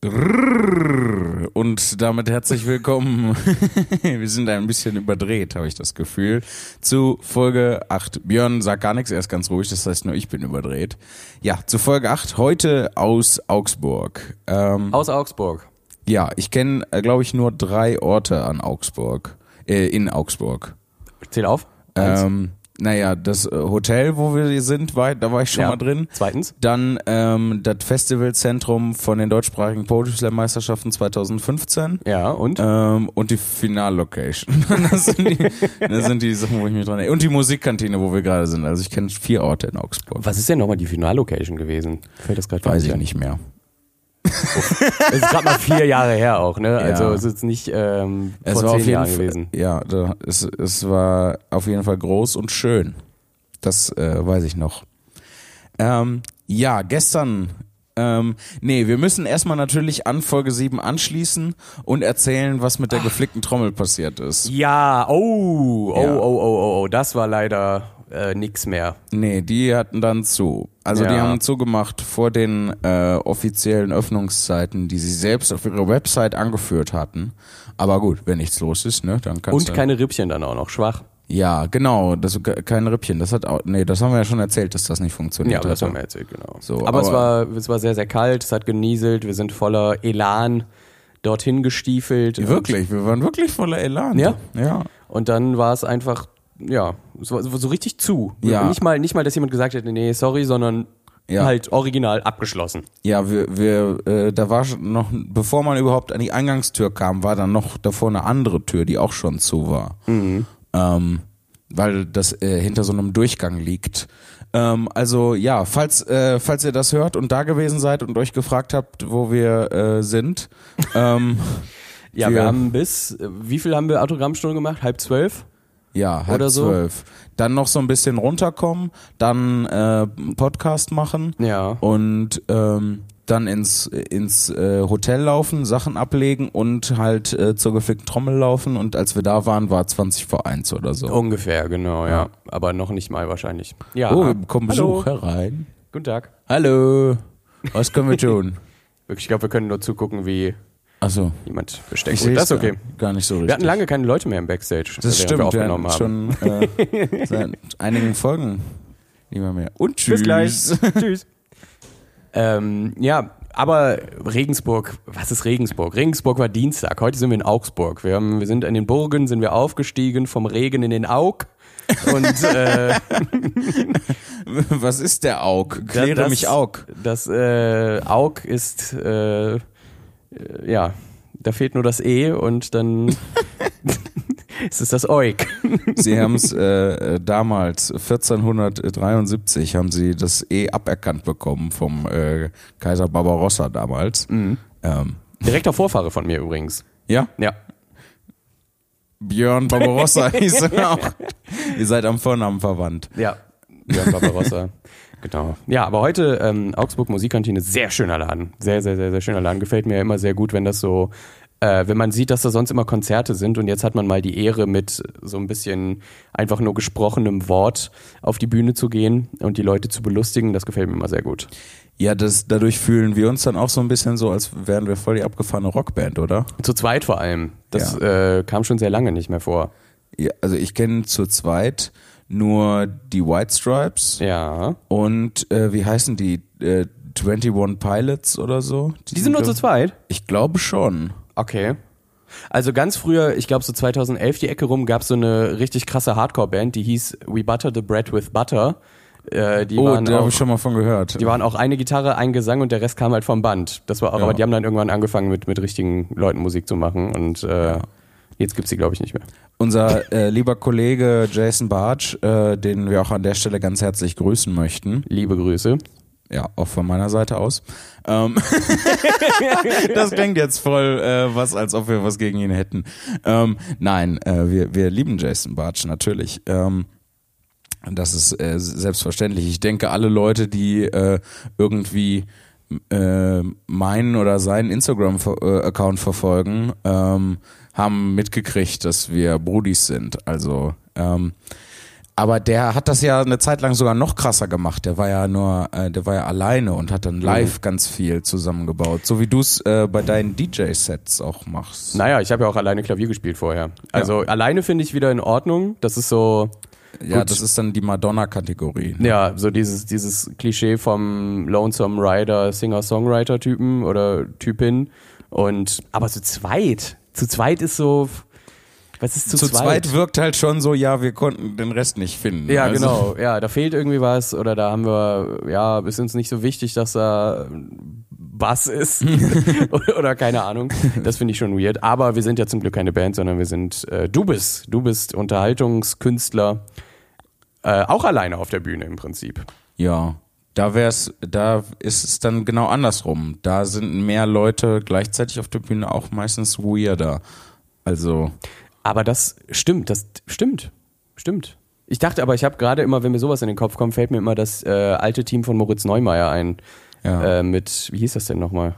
Und damit herzlich willkommen. Wir sind ein bisschen überdreht, habe ich das Gefühl. Zu Folge 8. Björn sagt gar nichts, er ist ganz ruhig, das heißt nur ich bin überdreht. Ja, zu Folge 8, heute aus Augsburg. Ähm, aus Augsburg. Ja, ich kenne, äh, glaube ich, nur drei Orte an Augsburg. Äh, in Augsburg. Zähl auf. Ähm, naja, das äh, Hotel, wo wir sind, war, da war ich schon ja. mal drin. Zweitens. Dann ähm, das Festivalzentrum von den deutschsprachigen Poetry Slam Meisterschaften 2015. Ja, und? Ähm, und die Finallocation. das, sind die, das sind die Sachen, wo ich mich dran erinnere. Und die Musikkantine, wo wir gerade sind. Also ich kenne vier Orte in Augsburg. Was ist denn nochmal die Finallocation gewesen? Fällt das gerade Weiß ich nicht mehr. Es ist gerade mal vier Jahre her auch, ne? Also ja. es ist nicht ähm, vor es war zehn Jahren Fall, gewesen. Ja, da, es, es war auf jeden Fall groß und schön. Das äh, weiß ich noch. Ähm, ja, gestern ähm, nee, wir müssen erstmal natürlich an Folge 7 anschließen und erzählen, was mit der geflickten Trommel passiert ist. Ja, oh, oh, ja. oh, oh, oh, oh, das war leider äh, nix mehr. Nee, die hatten dann zu. Also ja. die haben zugemacht vor den äh, offiziellen Öffnungszeiten, die sie selbst auf ihrer Website angeführt hatten. Aber gut, wenn nichts los ist, ne, dann kannst Und keine Rippchen dann auch noch, schwach. Ja, genau, das keine Rippchen. Das hat auch, nee, das haben wir ja schon erzählt, dass das nicht funktioniert. Ja, das haben wir erzählt, genau. So, aber, aber es war es war sehr sehr kalt, es hat genieselt, wir sind voller Elan dorthin gestiefelt. Wirklich, wir waren wirklich voller Elan. Ja. Ja. Und dann war es einfach ja, so, so richtig zu. Ja. Nicht mal, nicht mal, dass jemand gesagt hätte, nee, sorry, sondern ja. halt original abgeschlossen. Ja, wir, wir, äh, da war noch, bevor man überhaupt an die Eingangstür kam, war dann noch davor eine andere Tür, die auch schon zu war. Mhm. Ähm, weil das äh, hinter so einem Durchgang liegt. Ähm, also ja, falls, äh, falls ihr das hört und da gewesen seid und euch gefragt habt, wo wir äh, sind. Ähm, ja, wir, wir haben bis, wie viel haben wir Autogrammstunden gemacht? Halb zwölf? Ja, halb oder so. zwölf. Dann noch so ein bisschen runterkommen, dann äh, Podcast machen ja. und ähm, dann ins, ins äh, Hotel laufen, Sachen ablegen und halt äh, zur geflickten Trommel laufen. Und als wir da waren, war 20 vor 1 oder so. Ungefähr, genau, ja. ja. Aber noch nicht mal wahrscheinlich. Ja. Oh, bekommen Besuch herein. Guten Tag. Hallo. Was können wir tun? ich glaube, wir können nur zugucken, wie so. Jemand besteckt. das ist okay. Gar nicht so richtig. Wir hatten lange keine Leute mehr im Backstage. Das stimmt. Wir aufgenommen wir haben. schon äh, seit einigen Folgen nicht mehr. Und tschüss. Bis gleich. tschüss. Ähm, ja, aber Regensburg, was ist Regensburg? Regensburg war Dienstag. Heute sind wir in Augsburg. Wir, haben, wir sind in den Burgen, sind wir aufgestiegen vom Regen in den Aug. Und äh, was ist der Aug? Kläre das, mich Aug. Das äh, Aug ist äh, ja, da fehlt nur das E und dann ist es das Oik. Sie haben es äh, damals, 1473, haben sie das E aberkannt bekommen vom äh, Kaiser Barbarossa damals. Mhm. Ähm. Direkter Vorfahre von mir übrigens. Ja? Ja. Björn Barbarossa hieß er auch. Ihr seid am Vornamen verwandt. Ja, Björn Barbarossa. Genau. Ja, aber heute ähm, Augsburg Musikkantine, sehr schöner Laden. Sehr, sehr, sehr, sehr schöner Laden. Gefällt mir immer sehr gut, wenn das so, äh, wenn man sieht, dass da sonst immer Konzerte sind und jetzt hat man mal die Ehre, mit so ein bisschen einfach nur gesprochenem Wort auf die Bühne zu gehen und die Leute zu belustigen. Das gefällt mir immer sehr gut. Ja, das, dadurch fühlen wir uns dann auch so ein bisschen so, als wären wir voll die abgefahrene Rockband, oder? Zu zweit vor allem. Das ja. äh, kam schon sehr lange nicht mehr vor. Ja, also ich kenne zu zweit nur die White Stripes. Ja. Und äh, wie heißen die? Äh, 21 Pilots oder so? Die, die sind, nur zu zweit? Ich glaube schon. Okay. Also ganz früher, ich glaube so 2011 die Ecke rum, gab es so eine richtig krasse Hardcore-Band, die hieß We Butter the Bread with Butter. Äh, die oh, da habe ich schon mal von gehört. Die waren auch eine Gitarre, ein Gesang und der Rest kam halt vom Band. Das war auch, ja. aber die haben dann irgendwann angefangen mit, mit richtigen Leuten Musik zu machen und äh, ja. Jetzt gibt's sie, glaube ich, nicht mehr. Unser äh, lieber Kollege Jason Bartsch, äh, den wir auch an der Stelle ganz herzlich grüßen möchten. Liebe Grüße. Ja, auch von meiner Seite aus. Ähm das klingt jetzt voll äh, was, als ob wir was gegen ihn hätten. Ähm, nein, äh, wir, wir lieben Jason Bartsch natürlich. Ähm, das ist äh, selbstverständlich. Ich denke, alle Leute, die äh, irgendwie äh, meinen oder seinen Instagram-Account verfolgen, ähm, haben mitgekriegt, dass wir Brudis sind. Also ähm, aber der hat das ja eine Zeit lang sogar noch krasser gemacht. Der war ja nur, äh, der war ja alleine und hat dann live ganz viel zusammengebaut, so wie du es äh, bei deinen DJ-Sets auch machst. Naja, ich habe ja auch alleine Klavier gespielt vorher. Also alleine finde ich wieder in Ordnung. Das ist so, Ja, Gut. das ist dann die Madonna-Kategorie. ja, so dieses, dieses Klischee vom Lonesome Rider, Singer-Songwriter-Typen oder Typin. Und, aber zu zweit, zu zweit ist so, was ist zu, Zu zweit wirkt halt schon so, ja, wir konnten den Rest nicht finden. Ja, Also- genau. Ja, da fehlt irgendwie was oder da haben wir, ja, ist uns nicht so wichtig, dass da Bass ist oder keine Ahnung. Das finde ich schon weird. Aber wir sind ja zum Glück keine Band, sondern wir sind, äh, du bist, du bist Unterhaltungskünstler, äh, auch alleine auf der Bühne im Prinzip. Ja, da wär's, da ist es dann genau andersrum. Da sind mehr Leute gleichzeitig auf der Bühne auch meistens weirder. Also, Aber das stimmt, das stimmt, stimmt. Ich dachte aber, ich habe gerade immer, wenn mir sowas in den Kopf kommt, fällt mir immer das äh, alte Team von Moritz Neumeier ein. ja. Äh, mit, wie hieß das denn nochmal?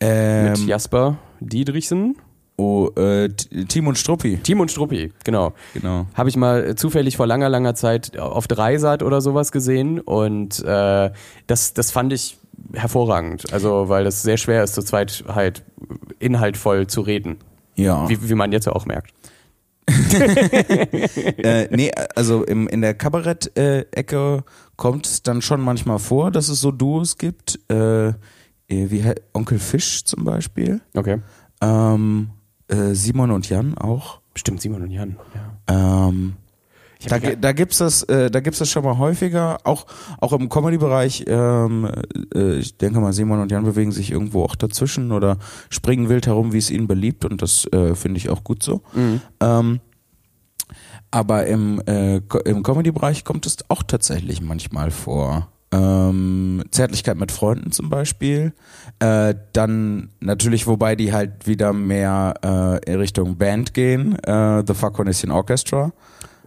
ähm, Mit Jasper Diedrichsen? Oh, äh, T- Team und Struppi, Team und Struppi, genau. genau. Habe ich mal äh, zufällig vor langer, langer Zeit auf Dreisat oder sowas gesehen und äh, das, das fand ich hervorragend. Also, weil das sehr schwer ist, zu zweit halt inhaltvoll zu reden. Ja. Wie, wie man jetzt ja auch merkt. äh, nee, also im, in der Kabarett-Ecke kommt es dann schon manchmal vor, dass es so Duos gibt. Äh, wie Onkel Fisch zum Beispiel. Okay. Ähm, äh, Simon und Jan auch. Stimmt, Simon und Jan. Ja. Ähm, da, da gibt's das, äh, da gibt's das schon mal häufiger, auch auch im Comedy-Bereich. Ähm, äh, ich denke mal, Simon und Jan bewegen sich irgendwo auch dazwischen oder springen wild herum, wie es ihnen beliebt, und das äh, finde ich auch gut so. Mhm. Ähm, aber im äh, im Comedy-Bereich kommt es auch tatsächlich manchmal vor. Ähm, Zärtlichkeit mit Freunden zum Beispiel. Äh, dann natürlich, wobei die halt wieder mehr äh, in Richtung Band gehen. Äh, The Fuck Condition Orchestra.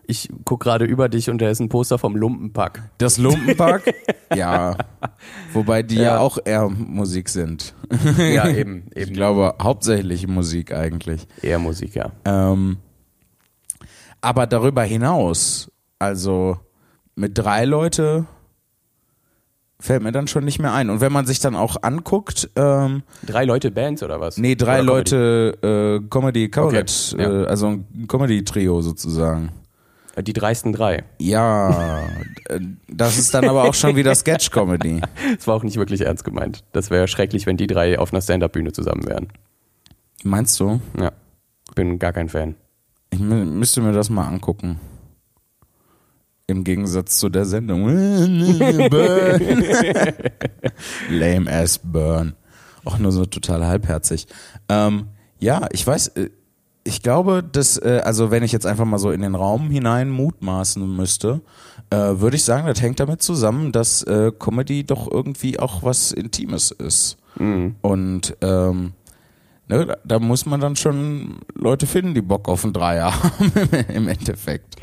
Ich guck gerade über dich und da ist ein Poster vom Lumpenpack. Das Lumpenpack? ja. Wobei die ja. Ja. auch eher Musik sind. Ja, eben, Ich eben. glaube, hauptsächlich Musik eigentlich. Eher Musik, ja. Ähm, aber darüber hinaus, also mit drei Leute fällt mir dann schon nicht mehr ein. Und wenn man sich dann auch anguckt, ähm, Drei Leute Bands oder was? nee, drei Oder Comedy? Leute äh, Comedy Kabarett, Okay, ja. äh, also ein Comedy-Trio sozusagen. Die dreisten drei. Ja, das ist dann aber auch schon wieder Sketch-Comedy. Das war auch nicht wirklich ernst gemeint. Das wäre schrecklich, wenn die drei auf einer Stand-Up-Bühne zusammen wären. Meinst du? Ja. Bin gar kein Fan. Ich mü- müsste mir das mal angucken. Im Gegensatz zu der Sendung. Burn. Lame ass Burn. Auch nur so total halbherzig. Ähm, ja, ich weiß, äh, ich glaube, dass, äh, also wenn ich jetzt einfach mal so in den Raum hinein mutmaßen müsste, äh, würde ich sagen, das hängt damit zusammen, dass äh, Comedy doch irgendwie auch was Intimes ist. Mhm. Und ähm, ne, da- da muss man dann schon Leute finden, die Bock auf einen Dreier haben im Endeffekt.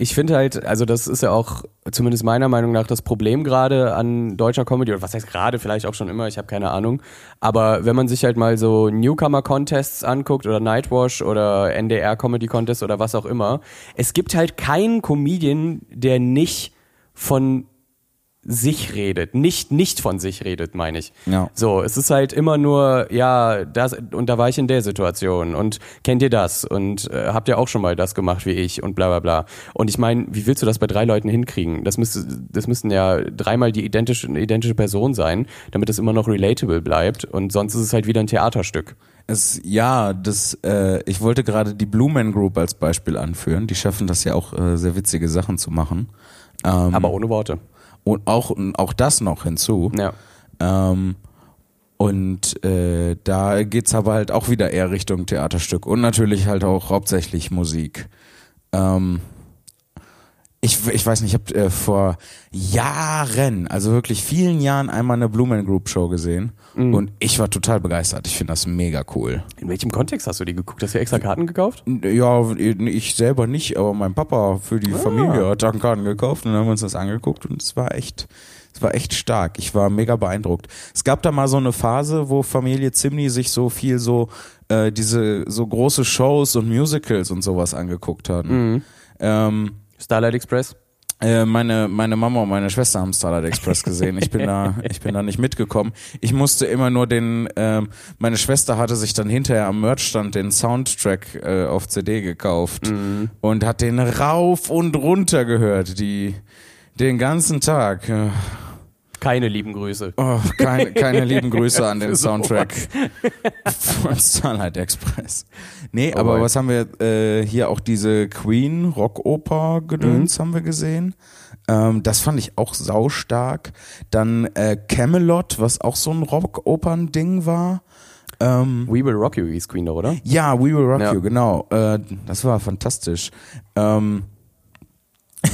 Ich finde halt, also das ist ja auch zumindest meiner Meinung nach das Problem gerade an deutscher Comedy, oder was heißt gerade, vielleicht auch schon immer, ich habe keine Ahnung. Aber wenn man sich halt mal so Newcomer-Contests anguckt oder Nightwash oder NDR Comedy Contest oder was auch immer, es gibt halt keinen Comedian, der nicht von sich redet, nicht nicht von sich redet, meine ich. Ja. So, es ist halt immer nur, ja, das und da war ich in der Situation und kennt ihr das und äh, habt ihr auch schon mal das gemacht wie ich und bla bla bla. Und ich meine, wie willst du das bei drei Leuten hinkriegen? Das müsste, das müssten ja dreimal die identische, identische Person sein, damit es immer noch relatable bleibt und sonst ist es halt wieder ein Theaterstück. Es, ja, das, äh, ich wollte gerade die Blue Man Group als Beispiel anführen. Die schaffen das ja auch, äh, sehr witzige Sachen zu machen. Ähm, Aber ohne Worte. Und auch, auch das noch hinzu. Ja. Ähm, und äh, da geht's aber halt auch wieder eher Richtung Theaterstück und natürlich halt auch hauptsächlich Musik. Ähm, ich, ich weiß nicht, ich habe äh, vor Jahren, also wirklich vielen Jahren einmal eine Blumen Group Show gesehen und ich war total begeistert. Ich finde das mega cool. In welchem Kontext hast du die geguckt? Hast du extra Karten gekauft? Ja, ich selber nicht, aber mein Papa für die Familie hat dann Karten gekauft und dann haben wir uns das angeguckt und es war echt, es war echt stark. Ich war mega beeindruckt. Es gab da mal so eine Phase, wo Familie Zimni sich so viel so äh, diese so große Shows und Musicals und sowas angeguckt hatten. Ähm, Starlight Express? Äh, meine, meine Mama und meine Schwester haben Starlight Express gesehen. Ich bin da, ich bin da nicht mitgekommen. Ich musste immer nur den, ähm, meine Schwester hatte sich dann hinterher am Merchstand den Soundtrack äh, auf CD gekauft Mhm. und hat den rauf und runter gehört, die, den ganzen Tag. Keine lieben Grüße. Oh, keine, keine lieben Grüße an den Soundtrack von Starlight Express. Nee, Oh aber boy. was haben wir äh, hier auch diese Queen Rockoper Gedöns Mhm. haben wir gesehen. Ähm, das fand ich auch saustark. Dann äh, Camelot, was auch so ein Rockopern Ding war. Ähm, We Will Rock You hieß Queen doch, oder? ja, We Will Rock Ja. You, genau. Äh, das war fantastisch. Ähm,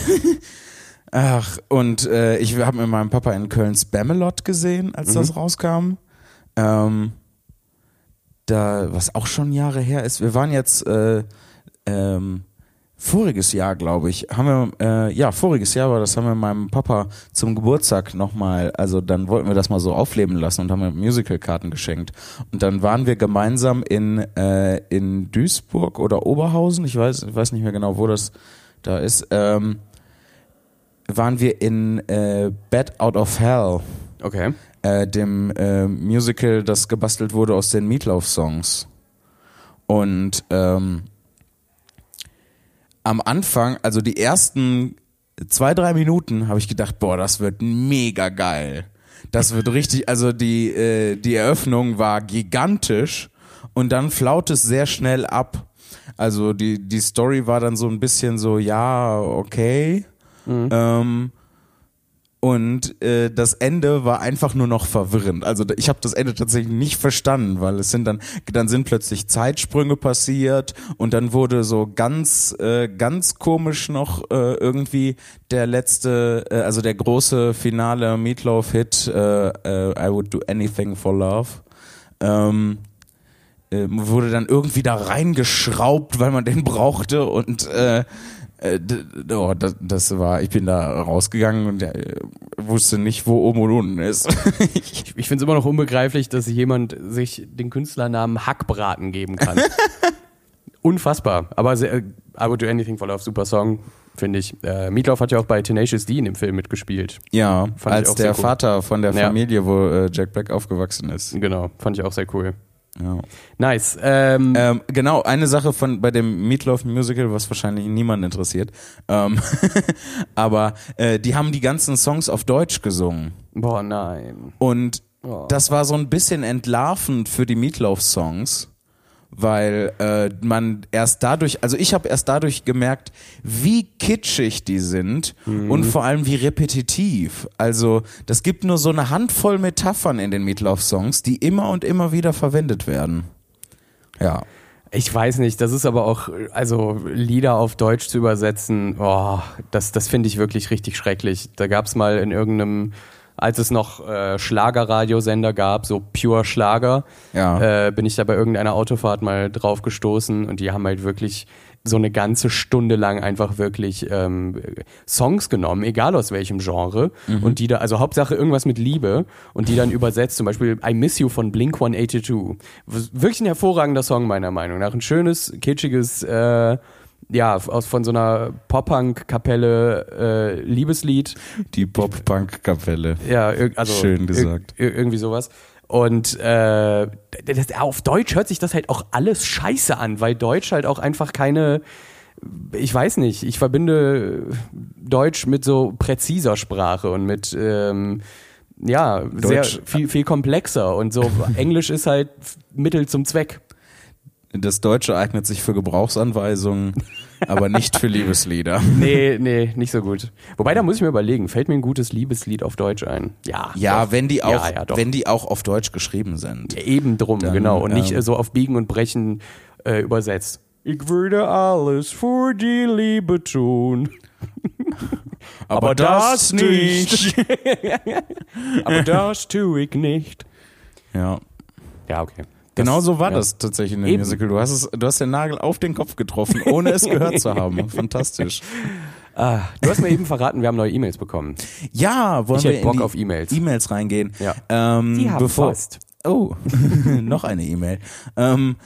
Ach, und äh, ich habe mit meinem Papa in Köln Spamalot gesehen, als Mhm. das rauskam. Ähm, da, was auch schon Jahre her ist. Wir waren jetzt äh, ähm, voriges Jahr, glaube ich, haben wir, äh, ja, voriges Jahr war das, haben wir meinem Papa zum Geburtstag nochmal, also dann wollten wir das mal so aufleben lassen und haben ihm Musicalkarten geschenkt. Und dann waren wir gemeinsam in, äh, in Duisburg oder Oberhausen, ich weiß, ich weiß nicht mehr genau, wo das da ist, ähm, waren wir in äh, Bed Out of Hell, Okay. äh, dem äh, Musical, das gebastelt wurde aus den Meatloaf-Songs. Und ähm, am Anfang, also die ersten zwei, drei Minuten, habe ich gedacht, boah, das wird mega geil. Das wird richtig, also die, äh, die Eröffnung war gigantisch und dann flaut es sehr schnell ab. Also die, die Story war dann so ein bisschen so, ja, okay. Ähm, und äh, das Ende war einfach nur noch verwirrend. Also ich habe das Ende tatsächlich nicht verstanden, weil es sind dann dann sind plötzlich Zeitsprünge passiert und dann wurde so ganz äh, ganz komisch noch äh, irgendwie der letzte, äh, also der große finale Meatloaf Hit äh, äh, I Would Do Anything for Love. Ähm, äh, wurde dann irgendwie da reingeschraubt, weil man den brauchte und äh, äh, oh, das, das war, ich bin da rausgegangen und äh, wusste nicht, wo oben und unten ist. ich, Ich finde es immer noch unbegreiflich, dass jemand sich den Künstlernamen Hackbraten geben kann. Unfassbar. Aber sehr, I Would Do Anything for Love, super Song, finde ich. Äh, Meatloaf hat ja auch bei Tenacious D in dem Film mitgespielt. ja, Fand ich als der cool. Vater von der Ja. Familie, wo äh, Jack Black aufgewachsen ist. Genau, fand ich auch sehr cool. Ja. Nice. Ähm, Ähm, genau, eine Sache von bei dem Meatloaf Musical, was wahrscheinlich niemanden interessiert. Ähm, aber äh, die haben die ganzen Songs auf Deutsch gesungen. boah, nein. Und Oh. das war so ein bisschen entlarvend für die Meatloaf-Songs, weil äh, man erst dadurch, also ich habe erst dadurch gemerkt, wie kitschig die sind und vor allem wie repetitiv. Also das gibt nur so eine Handvoll Metaphern in den Meatloaf-Songs, die immer und immer wieder verwendet werden. Ja. Ich weiß nicht, das ist aber auch, also Lieder auf Deutsch zu übersetzen, oh, das, das finde ich wirklich richtig schrecklich. Da gab es mal in irgendeinem, als es noch äh, Schlagerradiosender gab, so Pure Schlager, Ja. äh, bin ich da bei irgendeiner Autofahrt mal drauf gestoßen und die haben halt wirklich so eine ganze Stunde lang einfach wirklich ähm, Songs genommen, egal aus welchem Genre, und die da, also Hauptsache irgendwas mit Liebe und die dann übersetzt, zum Beispiel I Miss You von Blink 182. Was- Wirklich ein hervorragender Song meiner Meinung nach. Ein schönes, kitschiges, äh, ja, aus von so einer Pop-Punk-Kapelle äh, Liebeslied. Die Pop-Punk-Kapelle. Ja, also Schön gesagt. Ir ir irgendwie sowas. Und äh, das, auf Deutsch hört sich das halt auch alles scheiße an, weil Deutsch halt auch einfach keine, ich weiß nicht, ich verbinde Deutsch mit so präziser Sprache und mit ähm, ja, sehr Deutsch- viel, viel komplexer und so Englisch ist halt Mittel zum Zweck. Das Deutsche eignet sich für Gebrauchsanweisungen, aber nicht für Liebeslieder. Nee, nee, nicht so gut. Wobei, da muss ich mir überlegen, fällt mir ein gutes Liebeslied auf Deutsch ein? Ja. Ja, doch. wenn die auch, Ja, ja, wenn die auch auf Deutsch geschrieben sind. Eben drum, Dann, genau. Und nicht ähm, äh, so auf Biegen und Brechen äh, übersetzt. Ich würde alles für die Liebe tun. Aber das nicht. Aber das tue ich nicht. Ja. Ja, okay. Genau so war ja. das tatsächlich in dem Eben. Musical. Du hast, es, du hast den Nagel auf den Kopf getroffen, ohne es gehört zu haben. Fantastisch. Ah, du hast mir eben verraten, wir haben neue E-Mails bekommen. Ja, wollen Ich wir hätte Bock in die auf E-Mails. E-Mails reingehen? Ja. Ähm, Die haben bevor, Post. Oh, noch eine E-Mail. Ähm,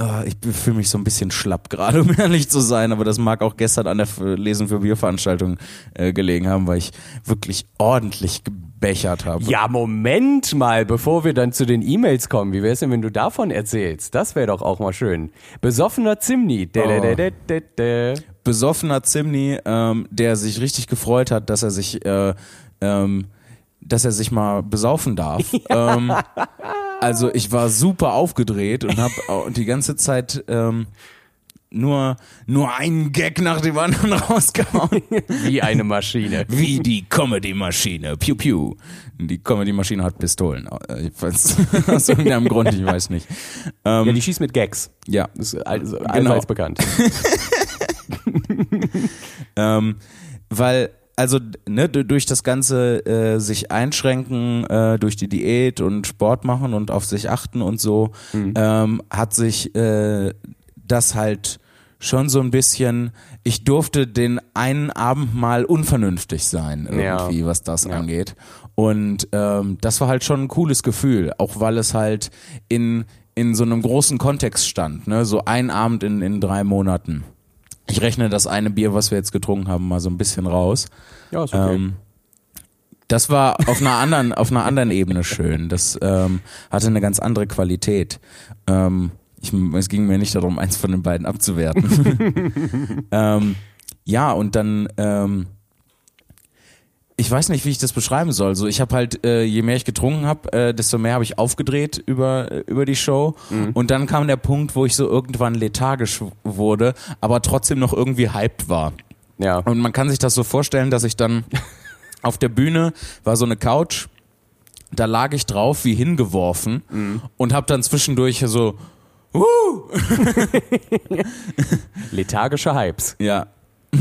äh, ich fühle mich so ein bisschen schlapp gerade, um ehrlich zu sein, aber das mag auch gestern an der F- Lesen für Bierveranstaltung äh, gelegen haben, weil ich wirklich ordentlich gebechert habe. Ja, Moment mal, bevor wir dann zu den E-Mails kommen. Wie wär's denn, wenn du davon erzählst? Das wäre doch auch mal schön. Besoffener Zimni. Dä. besoffener Zimni, ähm, der sich richtig gefreut hat, dass er sich, äh, ähm, dass er sich mal besaufen darf. Ähm, also ich war super aufgedreht und habe die ganze Zeit ähm, nur nur einen Gag nach dem anderen rausgehauen. Wie eine Maschine. Wie die Comedy-Maschine. Piu piu. Die Comedy-Maschine hat Pistolen. Äh, Ich weiß, aus irgendeinem Grund, ich weiß nicht. Ähm, Ja, die schießt mit Gags. ja. Das ist all- allseits Genau. bekannt. Ähm, weil, also ne, durch das ganze äh, sich einschränken, äh, durch die Diät und Sport machen und auf sich achten und so, ähm, hat sich äh, das halt schon so ein bisschen, ich durfte den einen Abend mal unvernünftig sein, Ja. irgendwie, was das Ja. angeht. Und ähm, das war halt schon ein cooles Gefühl, auch weil es halt in, in so einem großen Kontext stand, ne? so ein Abend in, in drei Monaten. Ich rechne das eine Bier, was wir jetzt getrunken haben, mal so ein bisschen raus. Ja, ist okay. Ähm, das war auf einer anderen, auf einer anderen Ebene schön. Das ähm, hatte eine ganz andere Qualität. Ähm, ich, es ging mir nicht darum, eins von den beiden abzuwerten. ähm, ja, und dann, ähm, ich weiß nicht, wie ich das beschreiben soll. So, ich habe halt, äh, je mehr ich getrunken habe, äh, desto mehr habe ich aufgedreht über äh, über die Show. Und dann kam der Punkt, wo ich so irgendwann lethargisch wurde, aber trotzdem noch irgendwie hyped war. ja. Und man kann sich das so vorstellen, dass ich dann auf der Bühne war so eine Couch, da lag ich drauf wie hingeworfen und habe dann zwischendurch so, uh, Lethargische Hypes. ja.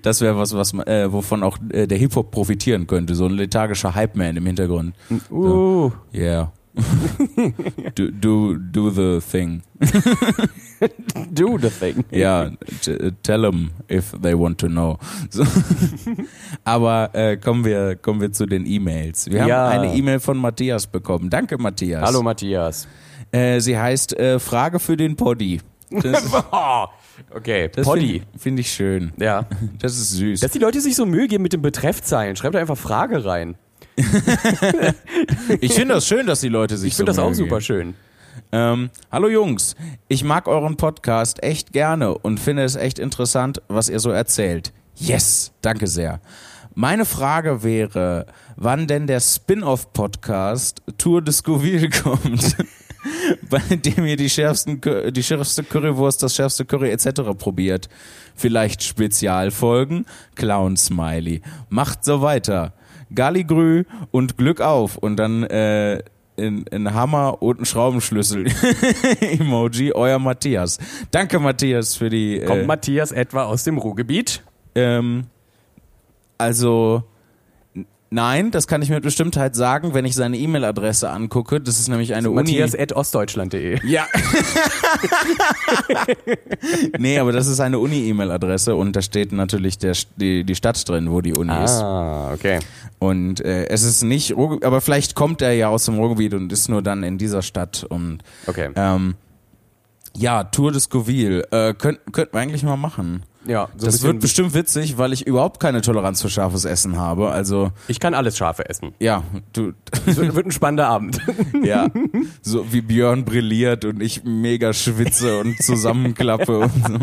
Das wäre was, was äh, wovon auch äh, der Hip Hop profitieren könnte, so ein lethargischer Hype Man im Hintergrund. Uh. Yeah. do, do do the thing. Do the thing. Ja, tell them if they want to know. So. Aber äh, kommen wir kommen wir zu den E-Mails. Wir haben Ja. eine E-Mail von Matthias bekommen. Danke Matthias. Hallo Matthias. Äh, sie heißt äh, Frage für den Poddy. Das, okay, das Poddy. finde find ich schön. Ja. Das ist süß. Dass die Leute sich so Mühe geben mit den Betreffzeilen. Schreibt einfach Frage rein. ich finde das schön, dass die Leute sich Ich finde so das auch super geben. schön. Ähm, hallo Jungs, ich mag euren Podcast echt gerne und finde es echt interessant, was ihr so erzählt. Yes, danke sehr. Meine Frage wäre, wann denn der Spin-off-Podcast Tour de Scoville kommt, bei dem ihr die, schärfsten, die schärfste Currywurst, das schärfste Curry etc. probiert. Vielleicht Spezialfolgen? Clown-Smiley. Macht so weiter. Galligrü und Glück auf und dann äh, in, in Hammer und ein Schraubenschlüssel. Emoji, euer Matthias. Danke, Matthias, für die. Kommt Äh, Matthias etwa aus dem Ruhrgebiet? ähm, also. Nein, das kann ich mit Bestimmtheit sagen, wenn ich seine E-Mail-Adresse angucke. Das ist nämlich eine Uni. Matthias.ostdeutschland.de. Ja. nee, aber das ist eine Uni-E-Mail-Adresse und da steht natürlich der, die, die Stadt drin, wo die Uni ist. Ah, okay. Und äh, es ist nicht, aber vielleicht kommt er ja aus dem Ruhrgebiet und ist nur dann in dieser Stadt. Und Okay. ähm, ja, Tour de Scoville äh, könnten könnten wir eigentlich mal machen. Ja, so das wird bestimmt witzig, weil ich überhaupt keine Toleranz für scharfes Essen habe. Also Ich kann alles Schafe essen. ja, du, Es wird, wird ein spannender Abend. ja, so wie Björn brilliert und ich mega schwitze und zusammenklappe und so.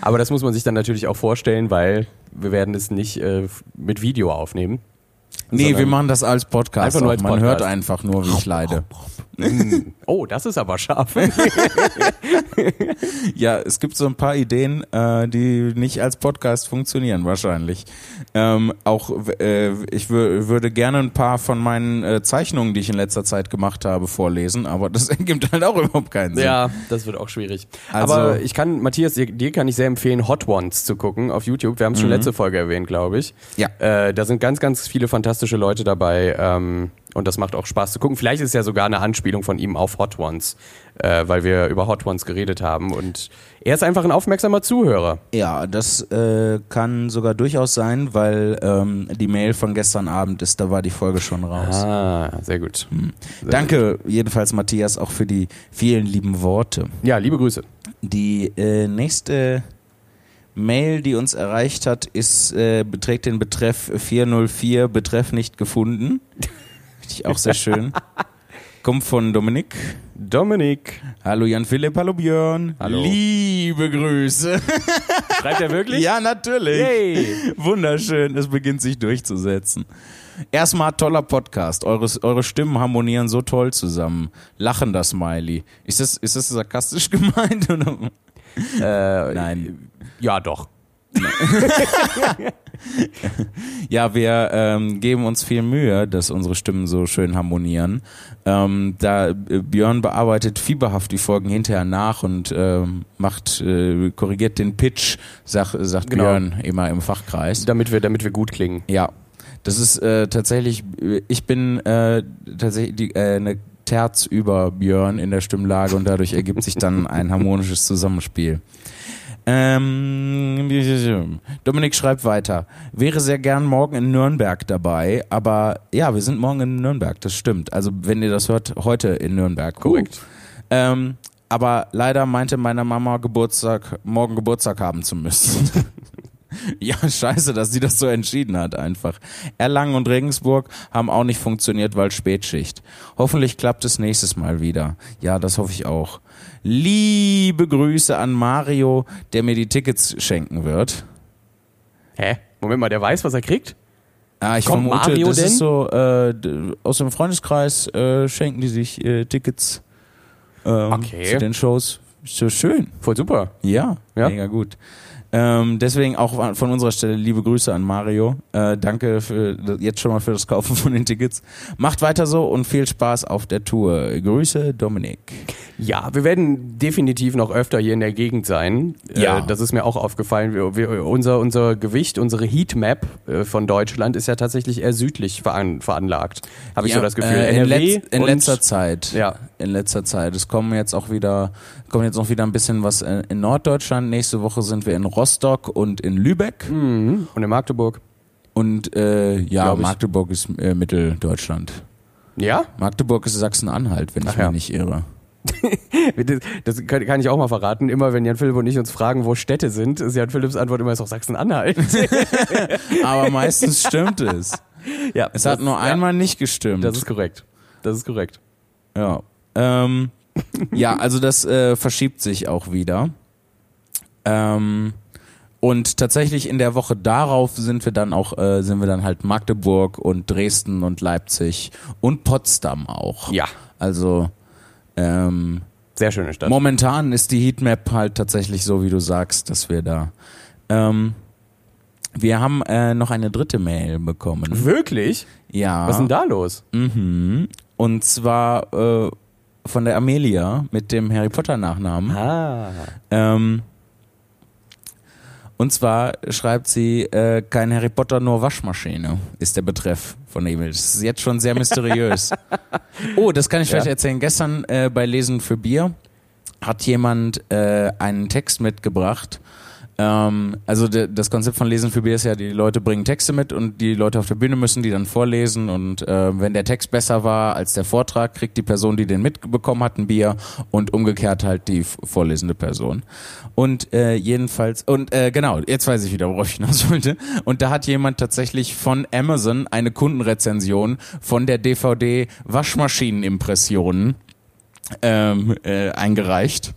Aber das muss man sich dann natürlich auch vorstellen, weil wir werden es nicht äh, mit Video aufnehmen. Nee, Sondern- wir machen das als Podcast. Einfach nur als Man Podcast. hört einfach nur, wie ich leide. Oh, das ist aber scharf. Ja, es gibt so ein paar Ideen, äh, die nicht als Podcast funktionieren, wahrscheinlich. Ähm, auch äh, ich wür würde gerne ein paar von meinen äh, Zeichnungen, die ich in letzter Zeit gemacht habe, vorlesen, aber das ergibt halt auch überhaupt keinen Sinn. ja, das wird auch schwierig. Also- aber ich kann, Matthias, dir, dir kann ich sehr empfehlen, Hot Ones zu gucken auf YouTube. Wir haben es schon letzte Folge erwähnt, glaube ich. Ja. Äh, da sind ganz, ganz viele fantastische Leute dabei. Ähm, Und das macht auch Spaß zu gucken. Vielleicht ist ja sogar eine Anspielung von ihm auf Hot Ones, äh, weil wir über Hot Ones geredet haben. Und er ist einfach ein aufmerksamer Zuhörer. Ja, das äh, kann sogar durchaus sein, weil ähm, die Mail von gestern Abend ist, da war die Folge schon raus. Ah, sehr gut. Sehr Danke jedenfalls, Matthias, auch für die vielen lieben Worte. Gut. Ja, liebe Grüße. Die äh, nächste Mail, die uns erreicht hat, ist, äh, beträgt den Betreff 404, Betreff nicht gefunden. Finde ich auch sehr schön. Kommt von Dominik. Dominik. Hallo Jan Philipp, hallo Björn. Hallo. Liebe Grüße. Schreibt er wirklich? Ja, natürlich. Yay. Wunderschön, es beginnt sich durchzusetzen. Erstmal toller Podcast. Eure, eure Stimmen harmonieren so toll zusammen. Lachender Smiley. Ist das, ist das sarkastisch gemeint? Oder? Äh, Nein. Ja, doch. Ja, wir ähm, geben uns viel Mühe, dass unsere Stimmen so schön harmonieren. Ähm, da äh, Björn bearbeitet fieberhaft die Folgen hinterher nach und ähm, macht, äh, korrigiert den Pitch, sag, sagt Genau. Björn immer im Fachkreis. Damit wir, damit wir gut klingen. Ja, das ist äh, tatsächlich, ich bin äh, tatsächlich die, äh, eine Terz über Björn in der Stimmlage und dadurch ergibt sich dann ein harmonisches Zusammenspiel. Ähm, Dominik schreibt weiter. Wäre sehr gern morgen in Nürnberg dabei, aber ja, wir sind morgen in Nürnberg, das stimmt. Also wenn ihr das hört, heute in Nürnberg. Korrekt. Ähm, aber leider meinte meine Mama Geburtstag, morgen Geburtstag haben zu müssen. ja, scheiße, dass sie das so entschieden hat einfach. Erlangen und Regensburg haben auch nicht funktioniert, weil Spätschicht. Hoffentlich klappt es nächstes Mal wieder. Ja, das hoffe ich auch. Liebe Grüße an Mario, der mir die Tickets schenken wird. Hä? Moment mal, der weiß, was er kriegt? Ah, ich Kommt vermute, Mario das denn? ist so, äh, aus dem Freundeskreis äh, schenken die sich äh, Tickets ähm, Okay. zu den Shows. Ist so schön. Voll super. Ja, Ja. mega gut. Ähm, deswegen auch von unserer Stelle liebe Grüße an Mario. Äh, danke für, jetzt schon mal für das Kaufen von den Tickets. Macht weiter so und viel Spaß auf der Tour. Grüße, Dominik. Ja, wir werden definitiv noch öfter hier in der Gegend sein. Ja. Äh, das ist mir auch aufgefallen. Wir, wir, unser, unser Gewicht, unsere Heatmap äh, von Deutschland ist ja tatsächlich eher südlich veran, veranlagt. Habe ich Ja, so das Gefühl. Äh, in, letz, in letzter Zeit. Ja. In letzter Zeit. Es kommen jetzt auch wieder, kommt jetzt noch wieder ein bisschen was äh, in Norddeutschland. Nächste Woche sind wir in Rostock und in Lübeck. Mhm. Und in Magdeburg. Und äh, ja, ich. Magdeburg ist äh, Mitteldeutschland. Ja? Magdeburg ist Sachsen-Anhalt, wenn ich Ach ja. mich nicht irre. Das, kann, ich auch mal verraten. Immer wenn Jan Philipp und ich uns fragen, wo Städte sind, ist Jan Philipps Antwort immer ist auch Sachsen-Anhalt. Aber meistens stimmt es. ja, Es hat nur einmal nicht gestimmt. Das ist korrekt. Das ist korrekt. ja. Ähm, ja, also das äh, verschiebt sich auch wieder. Ähm, und tatsächlich in der Woche darauf sind wir dann auch, äh, sind wir dann halt Magdeburg und Dresden und Leipzig und Potsdam auch. Ja. Also ähm, Sehr schöne Stadt. momentan ist die Heatmap halt tatsächlich so, wie du sagst, dass wir da. Ähm, wir haben äh, noch eine dritte Mail bekommen. Wirklich? Ja. Was ist denn da los? Mhm. Und zwar äh, von der Amelia mit dem Harry Potter Nachnamen. Ah. Ähm, und zwar schreibt sie, äh, kein Harry Potter, nur Waschmaschine, ist der Betreff von der E-Mail. Das ist jetzt schon sehr mysteriös. oh, das kann ich vielleicht Ja. erzählen. Gestern äh, bei Lesen für Bier hat jemand äh, einen Text mitgebracht. Ähm, also de, das Konzept von Lesen für Bier ist ja, die Leute bringen Texte mit und die Leute auf der Bühne müssen die dann vorlesen und äh, wenn der Text besser war als der Vortrag, kriegt die Person, die den mitbekommen hat, ein Bier und umgekehrt halt die vorlesende Person. Und äh, jedenfalls, und äh, genau, jetzt weiß ich wieder, worauf ich hinaus wollte. Und da hat jemand tatsächlich von Amazon eine Kundenrezension von der DVD Waschmaschinenimpressionen ähm, äh, eingereicht.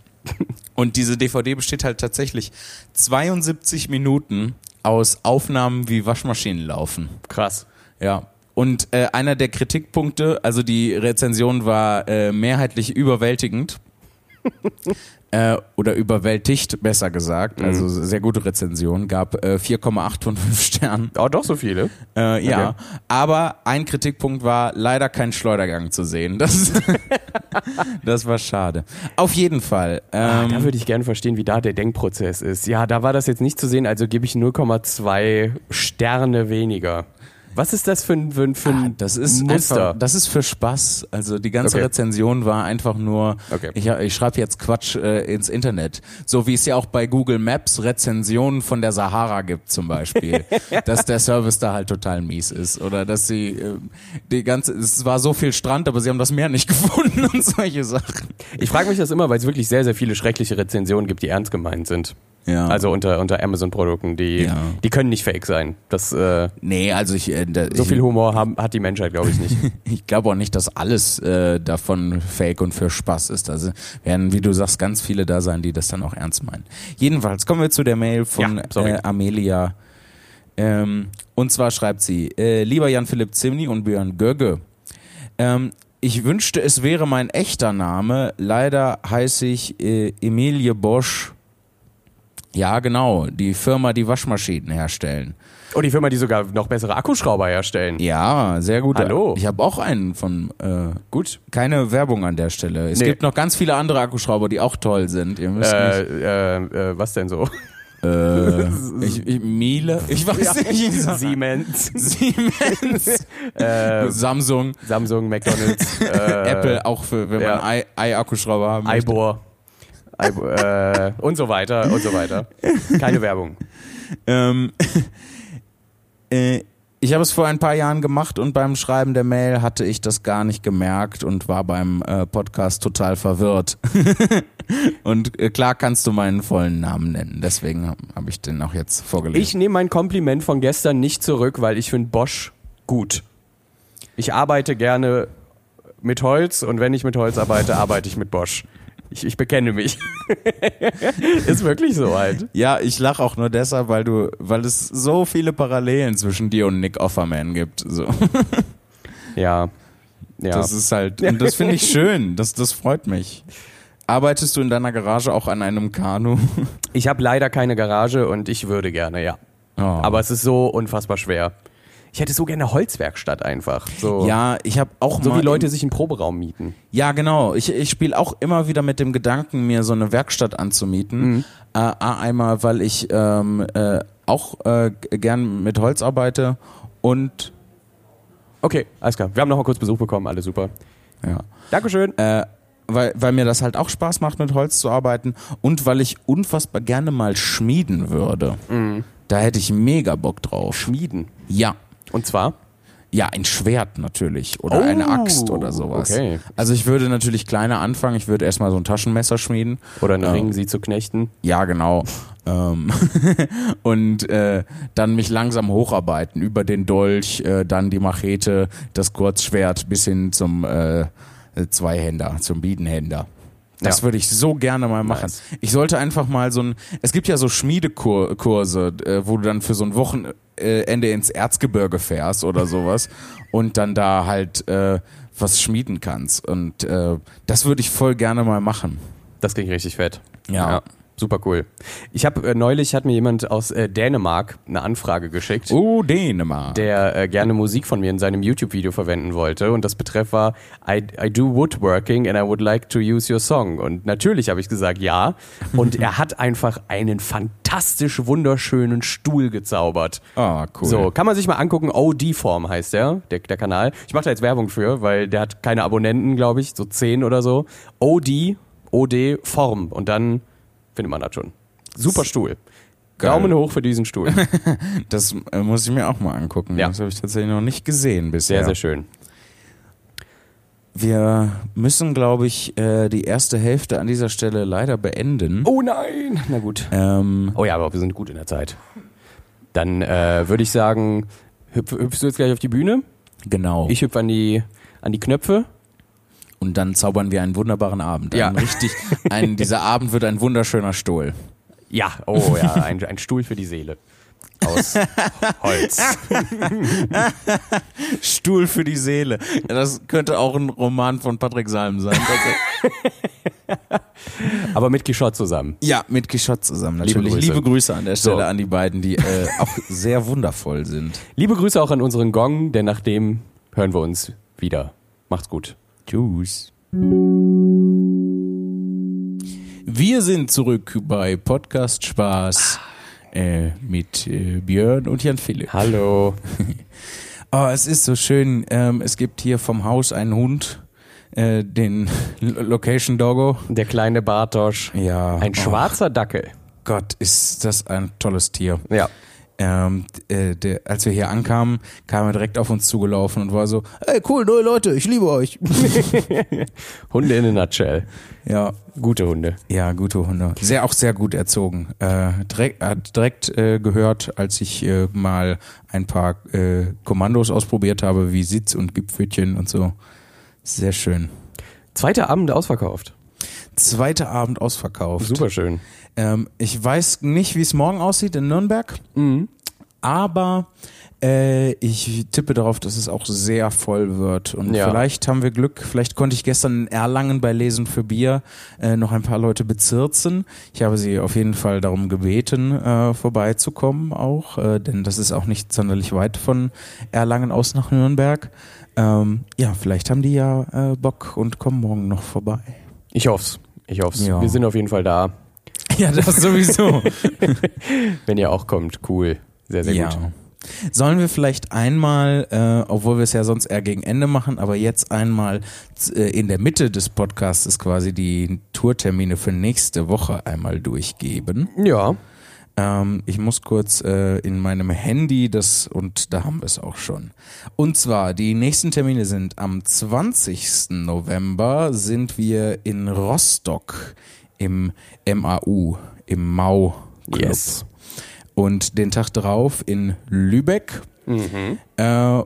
Und diese DVD besteht halt tatsächlich 72 Minuten aus Aufnahmen, wie Waschmaschinen laufen. Krass. Ja. Und äh, einer der Kritikpunkte, also die Rezension war äh, mehrheitlich überwältigend. Äh, oder überwältigt, besser gesagt. Also sehr gute Rezension. Gab äh, 4,8 von 5 Sternen. Oh, doch so viele. Äh, ja, Okay. aber ein Kritikpunkt war leider kein Schleudergang zu sehen. Das, das war schade. Auf jeden Fall. Ah, Ähm, da würde ich gerne verstehen, wie da der Denkprozess ist. Ja, da war das jetzt nicht zu sehen, also gebe ich 0,2 Sterne weniger. Was ist das für ein, für ein, für ein Ah, das ist Muster? Einfach, das ist für Spaß. Also die ganze Okay. Rezension war einfach nur, Okay. ich, ich schreibe jetzt Quatsch äh, ins Internet. So wie es ja auch bei Google Maps Rezensionen von der Sahara gibt zum Beispiel. dass der Service da halt total mies ist. Oder dass sie äh, die ganze, es war so viel Strand, aber sie haben das Meer nicht gefunden und solche Sachen. Ich frage mich das immer, weil es wirklich sehr, sehr viele schreckliche Rezensionen gibt, die ernst gemeint sind. Ja. Also unter, unter Amazon-Produkten, die, Ja. die können nicht fake sein. Das, äh, Nee, also ich, äh, da, so viel Humor haben, hat die Menschheit, glaube ich, nicht. Ich glaube auch nicht, dass alles äh, davon fake und für Spaß ist. Also werden, wie du sagst, ganz viele da sein, die das dann auch ernst meinen. Jedenfalls kommen wir zu der Mail von Ja, äh, Amelia. Ähm, und zwar schreibt sie, äh, lieber Jan-Philipp Zimny und Björn Gögge, ähm, ich wünschte, es wäre mein echter Name. Leider heiße ich äh, Emilie Bosch. Ja, genau, die Firma, die Waschmaschinen herstellen. Und die Firma, die sogar noch bessere Akkuschrauber herstellen. Ja, sehr gut. Hallo. Ich habe auch einen von äh, Gut. keine Werbung an der Stelle. Es Nee. gibt noch ganz viele andere Akkuschrauber, die auch toll sind. Ihr müsst Äh, nicht. äh, äh, was denn so? Äh, ich, ich, Miele? Ich weiß nicht. Siemens, Siemens. äh, Samsung. Samsung, McDonalds, äh, Apple, auch für, wenn ja. man Ei- Ei-Akkuschrauber haben möchte. Eibor äh, und so weiter und so weiter. Keine Werbung. Ähm, äh, ich habe es vor ein paar Jahren gemacht und beim Schreiben der Mail hatte ich das gar nicht gemerkt und war beim äh, Podcast total verwirrt. und äh, klar kannst du meinen vollen Namen nennen. Deswegen habe hab ich den auch jetzt vorgelesen. Ich nehme mein Kompliment von gestern nicht zurück, weil ich finde Bosch gut. Ich arbeite gerne mit Holz und wenn ich mit Holz arbeite, arbeite ich mit Bosch. Ich, ich bekenne mich. Ist wirklich so halt. Ja, ich lache auch nur deshalb, weil du, weil es so viele Parallelen zwischen dir und Nick Offerman gibt. So. Ja. Ja. Das ist halt, und das finde ich schön. Das, das freut mich. Arbeitest du in deiner Garage auch an einem Kanu? Ich habe leider keine Garage und ich würde gerne, ja. Oh. Aber es ist so unfassbar schwer. Ich hätte so gerne eine Holzwerkstatt einfach. So, ja, ich habe auch so mal wie Leute sich einen Proberaum mieten. Ja, genau. Ich, ich spiele auch immer wieder mit dem Gedanken, mir so eine Werkstatt anzumieten. Mhm. Äh, A, einmal, weil ich ähm, äh, auch äh, gern mit Holz arbeite und Okay, alles klar. Wir haben noch mal kurz Besuch bekommen, alles super. ja. Dankeschön. Äh, weil, weil mir das halt auch Spaß macht, mit Holz zu arbeiten und weil ich unfassbar gerne mal schmieden würde. Mhm. Da hätte ich mega Bock drauf. Schmieden. Ja. Und zwar? Ja, ein Schwert natürlich oder Oh, eine Axt oder sowas. okay. Also ich würde natürlich kleiner anfangen. Ich würde erstmal so ein Taschenmesser schmieden. Oder einen Ja. Ring, sie zu knechten. Ja, genau. Ähm, und äh, dann mich langsam hocharbeiten über den Dolch, äh, dann die Machete, das Kurzschwert bis hin zum äh, Zweihänder, zum Biedenhänder. Das Ja. würde ich so gerne mal machen. Nice. Ich sollte einfach mal so ein. Es gibt ja so Schmiedekurse, äh, wo du dann für so ein Wochenende ins Erzgebirge fährst oder sowas und dann da halt äh, was schmieden kannst. Und äh, das würde ich voll gerne mal machen. Das klingt richtig fett. Ja. Super cool. Ich habe äh, neulich hat mir jemand aus äh, Dänemark eine Anfrage geschickt. Oh, Dänemark. der äh, gerne Musik von mir in seinem YouTube-Video verwenden wollte. Und das Betreff war, I, I do woodworking and I would like to use your song. Und natürlich habe ich gesagt, ja. Und er hat einfach einen fantastisch wunderschönen Stuhl gezaubert. Ah, cool. So, kann man sich mal angucken. OD-Form heißt der, der, der Kanal. Ich mache da jetzt Werbung für, weil der hat keine Abonnenten, glaube ich, so zehn oder so. OD, OD, Form. Und dann findet man das schon. Super Stuhl. Geil. Daumen hoch für diesen Stuhl. Das äh, muss ich mir auch mal angucken. Ja. Das habe ich tatsächlich noch nicht gesehen bisher. Sehr, sehr schön. Wir müssen, glaube ich, äh, die erste Hälfte an dieser Stelle leider beenden. Oh nein! Na gut. Ähm, Oh ja, aber wir sind gut in der Zeit. Dann äh, würde ich sagen, hüpf, hüpfst du jetzt gleich auf die Bühne? genau. Ich hüpfe an die, an die Knöpfe. Und dann zaubern wir einen wunderbaren Abend. Ja. Ein richtig, ein, dieser Abend wird ein wunderschöner Stuhl. Ja, oh ja, ein, ein Stuhl für die Seele. Aus Holz. Stuhl für die Seele. Ja, das könnte auch ein Roman von Patrick Salm sein. Aber mit Quichotte zusammen. ja, mit Quichotte zusammen Liebe natürlich. Grüße. Liebe Grüße an der Stelle So. an die beiden, die äh, auch sehr wundervoll sind. Liebe Grüße auch an unseren Gong, denn nach dem hören wir uns wieder. Macht's gut. Tschüss. Wir sind zurück bei Podcast Spaß äh, mit äh, Björn und Jan Philipp. Hallo. Oh, es ist so schön. Ähm, es gibt hier vom Haus einen Hund, äh, den L- Location Doggo. Der kleine Bartosch. Ja. Ein oh schwarzer Dackel. Gott, ist das ein tolles Tier. Ja. Ähm, äh, der, als wir hier ankamen, kam er direkt auf uns zugelaufen und war so, ey, cool, neue Leute, ich liebe euch. Hunde in a nutshell. ja, Gute Hunde. ja, gute Hunde. Sehr, auch sehr gut erzogen. Äh, direkt, hat direkt äh, gehört, als ich äh, mal ein paar äh, Kommandos ausprobiert habe, wie Sitz und Gipfelchen und so. Sehr schön. Zweiter Abend ausverkauft. Zweiter Abend ausverkauft. Super schön. Ähm, ich weiß nicht, wie es morgen aussieht in Nürnberg, Mhm. aber äh, ich tippe darauf, dass es auch sehr voll wird. Und Ja. vielleicht haben wir Glück, vielleicht konnte ich gestern in Erlangen bei Lesen für Bier äh, noch ein paar Leute bezirzen. Ich habe sie auf jeden Fall darum gebeten, äh, vorbeizukommen auch, äh, denn das ist auch nicht sonderlich weit von Erlangen aus nach Nürnberg. Ähm, ja, vielleicht haben die ja äh, Bock und kommen morgen noch vorbei. Ich hoff's. Ich hoff's. Ja. Wir sind auf jeden Fall da. Ja, das sowieso. Wenn ihr auch kommt, cool. Sehr, sehr ja. gut. Sollen wir vielleicht einmal, äh, obwohl wir es ja sonst eher gegen Ende machen, aber jetzt einmal äh, in der Mitte des Podcasts quasi die Tourtermine für nächste Woche einmal durchgeben? Ja. Ähm, ich muss kurz äh, in meinem Handy das und da haben wir es auch schon. Und zwar die nächsten Termine sind am 20. November sind wir in Rostock im MAU, im Mau Club. Yes. Und den Tag darauf in Lübeck. Mhm. Äh,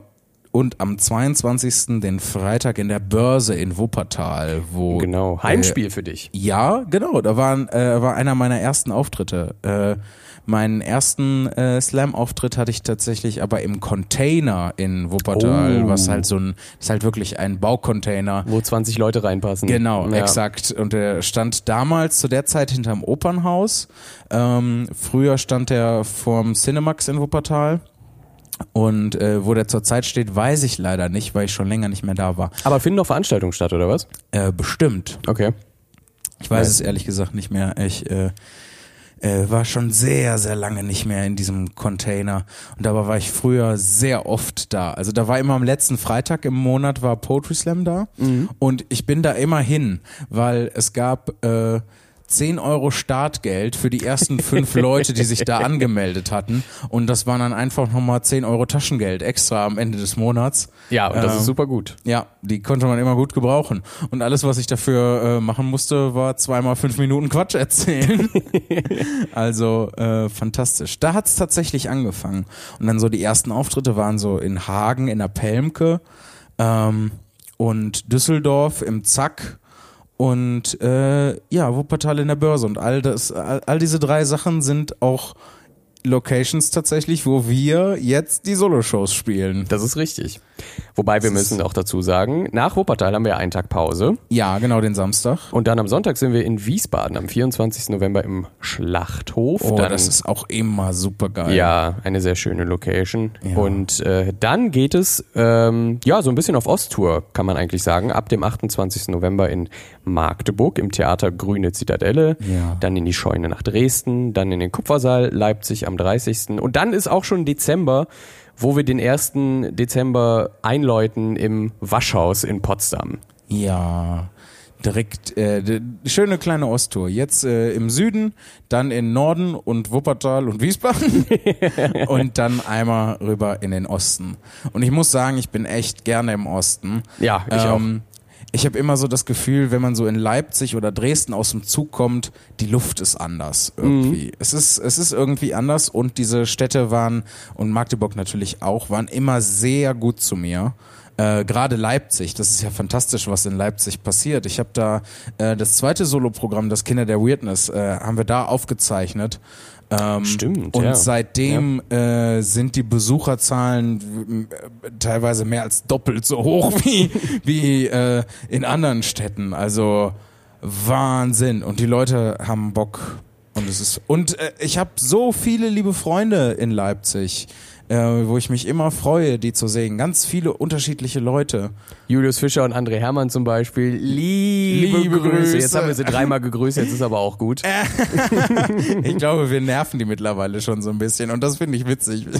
und am 22. den Freitag in der Börse in Wuppertal, wo Genau. Heimspiel für dich. ja, genau. Da waren, äh, war einer meiner ersten Auftritte. Äh, meinen ersten äh, Slam-Auftritt hatte ich tatsächlich aber im Container in Wuppertal, Oh. was halt so ein, ist halt wirklich ein Baucontainer. Wo 20 Leute reinpassen. Genau, ja. exakt. Und der stand damals zu der Zeit hinterm Opernhaus. Ähm, früher stand er vorm Cinemax in Wuppertal. Und äh, wo der zurzeit steht, weiß ich leider nicht, weil ich schon länger nicht mehr da war. Aber finden noch Veranstaltungen statt, oder was? Äh, bestimmt. Okay. Ich weiß Ja. es ehrlich gesagt nicht mehr. Ich äh, äh, war schon sehr, sehr lange nicht mehr in diesem Container. Und dabei war ich früher sehr oft da. Also da war immer am letzten Freitag im Monat war Poetry Slam da. Und ich bin da immer hin, weil es gab äh, 10 Euro Startgeld für die ersten fünf Leute, die sich da angemeldet hatten. Und das waren dann einfach nochmal 10 Euro Taschengeld extra am Ende des Monats. Ja, und das Ähm, ist super gut. Ja, die konnte man immer gut gebrauchen. Und alles, was ich dafür äh, machen musste, war zweimal fünf Minuten Quatsch erzählen. also äh, fantastisch. Da hat's tatsächlich angefangen. Und dann so die ersten Auftritte waren so in Hagen in der Pelmke ähm, und Düsseldorf im Zack und äh, ja, Wuppertal in der Börse. Und all das, all, all diese drei Sachen sind auch Locations tatsächlich, wo wir jetzt die Solo-Shows spielen. Das ist richtig. Wobei wir Das müssen auch dazu sagen, nach Wuppertal haben wir einen Tag Pause. Ja, genau, den Samstag. Und dann am Sonntag sind wir in Wiesbaden am 24. November im Schlachthof. Oh, dann, das ist auch immer super geil. ja eine sehr schöne Location. Ja. Und äh, dann geht es ähm, ja so ein bisschen auf Osttour, kann man eigentlich sagen. Ab dem 28. November in Magdeburg im Theater Grüne Zitadelle. Ja. Dann in die Scheune nach Dresden, dann in den Kupfersaal Leipzig am 30. Und dann ist auch schon Dezember, wo wir den 1. Dezember einläuten im Waschhaus in Potsdam. Ja. Direkt, äh, schöne kleine Osttour. Jetzt äh, im Süden, dann in Norden und Wuppertal und Wiesbaden und dann einmal rüber in den Osten. Und ich muss sagen, ich bin echt gerne im Osten. Ja, ich auch. Ich habe immer so das Gefühl, wenn man so in Leipzig oder Dresden aus dem Zug kommt, die Luft ist anders irgendwie. Es ist es ist irgendwie anders und diese Städte waren und Magdeburg natürlich auch waren immer sehr gut zu mir. Äh, Gerade Leipzig, das ist ja fantastisch, was in Leipzig passiert. Ich habe da äh, das zweite Soloprogramm, das Kinder der Weirdness, äh, haben wir da aufgezeichnet. Ähm, Stimmt, Und ja. seitdem äh, sind die Besucherzahlen äh, teilweise mehr als doppelt so hoch wie, wie äh, in anderen Städten. Also Wahnsinn. Und die Leute haben Bock. Und es ist und äh, ich habe so viele liebe Freunde in Leipzig. Äh, wo ich mich immer freue, die zu sehen. Ganz viele unterschiedliche Leute. Julius Fischer und André Hermann zum Beispiel. Liebe, Liebe Grüße. Grüße. Jetzt haben wir sie dreimal gegrüßt, jetzt ist aber auch gut. Ich glaube, wir nerven die mittlerweile schon so ein bisschen und das finde ich witzig.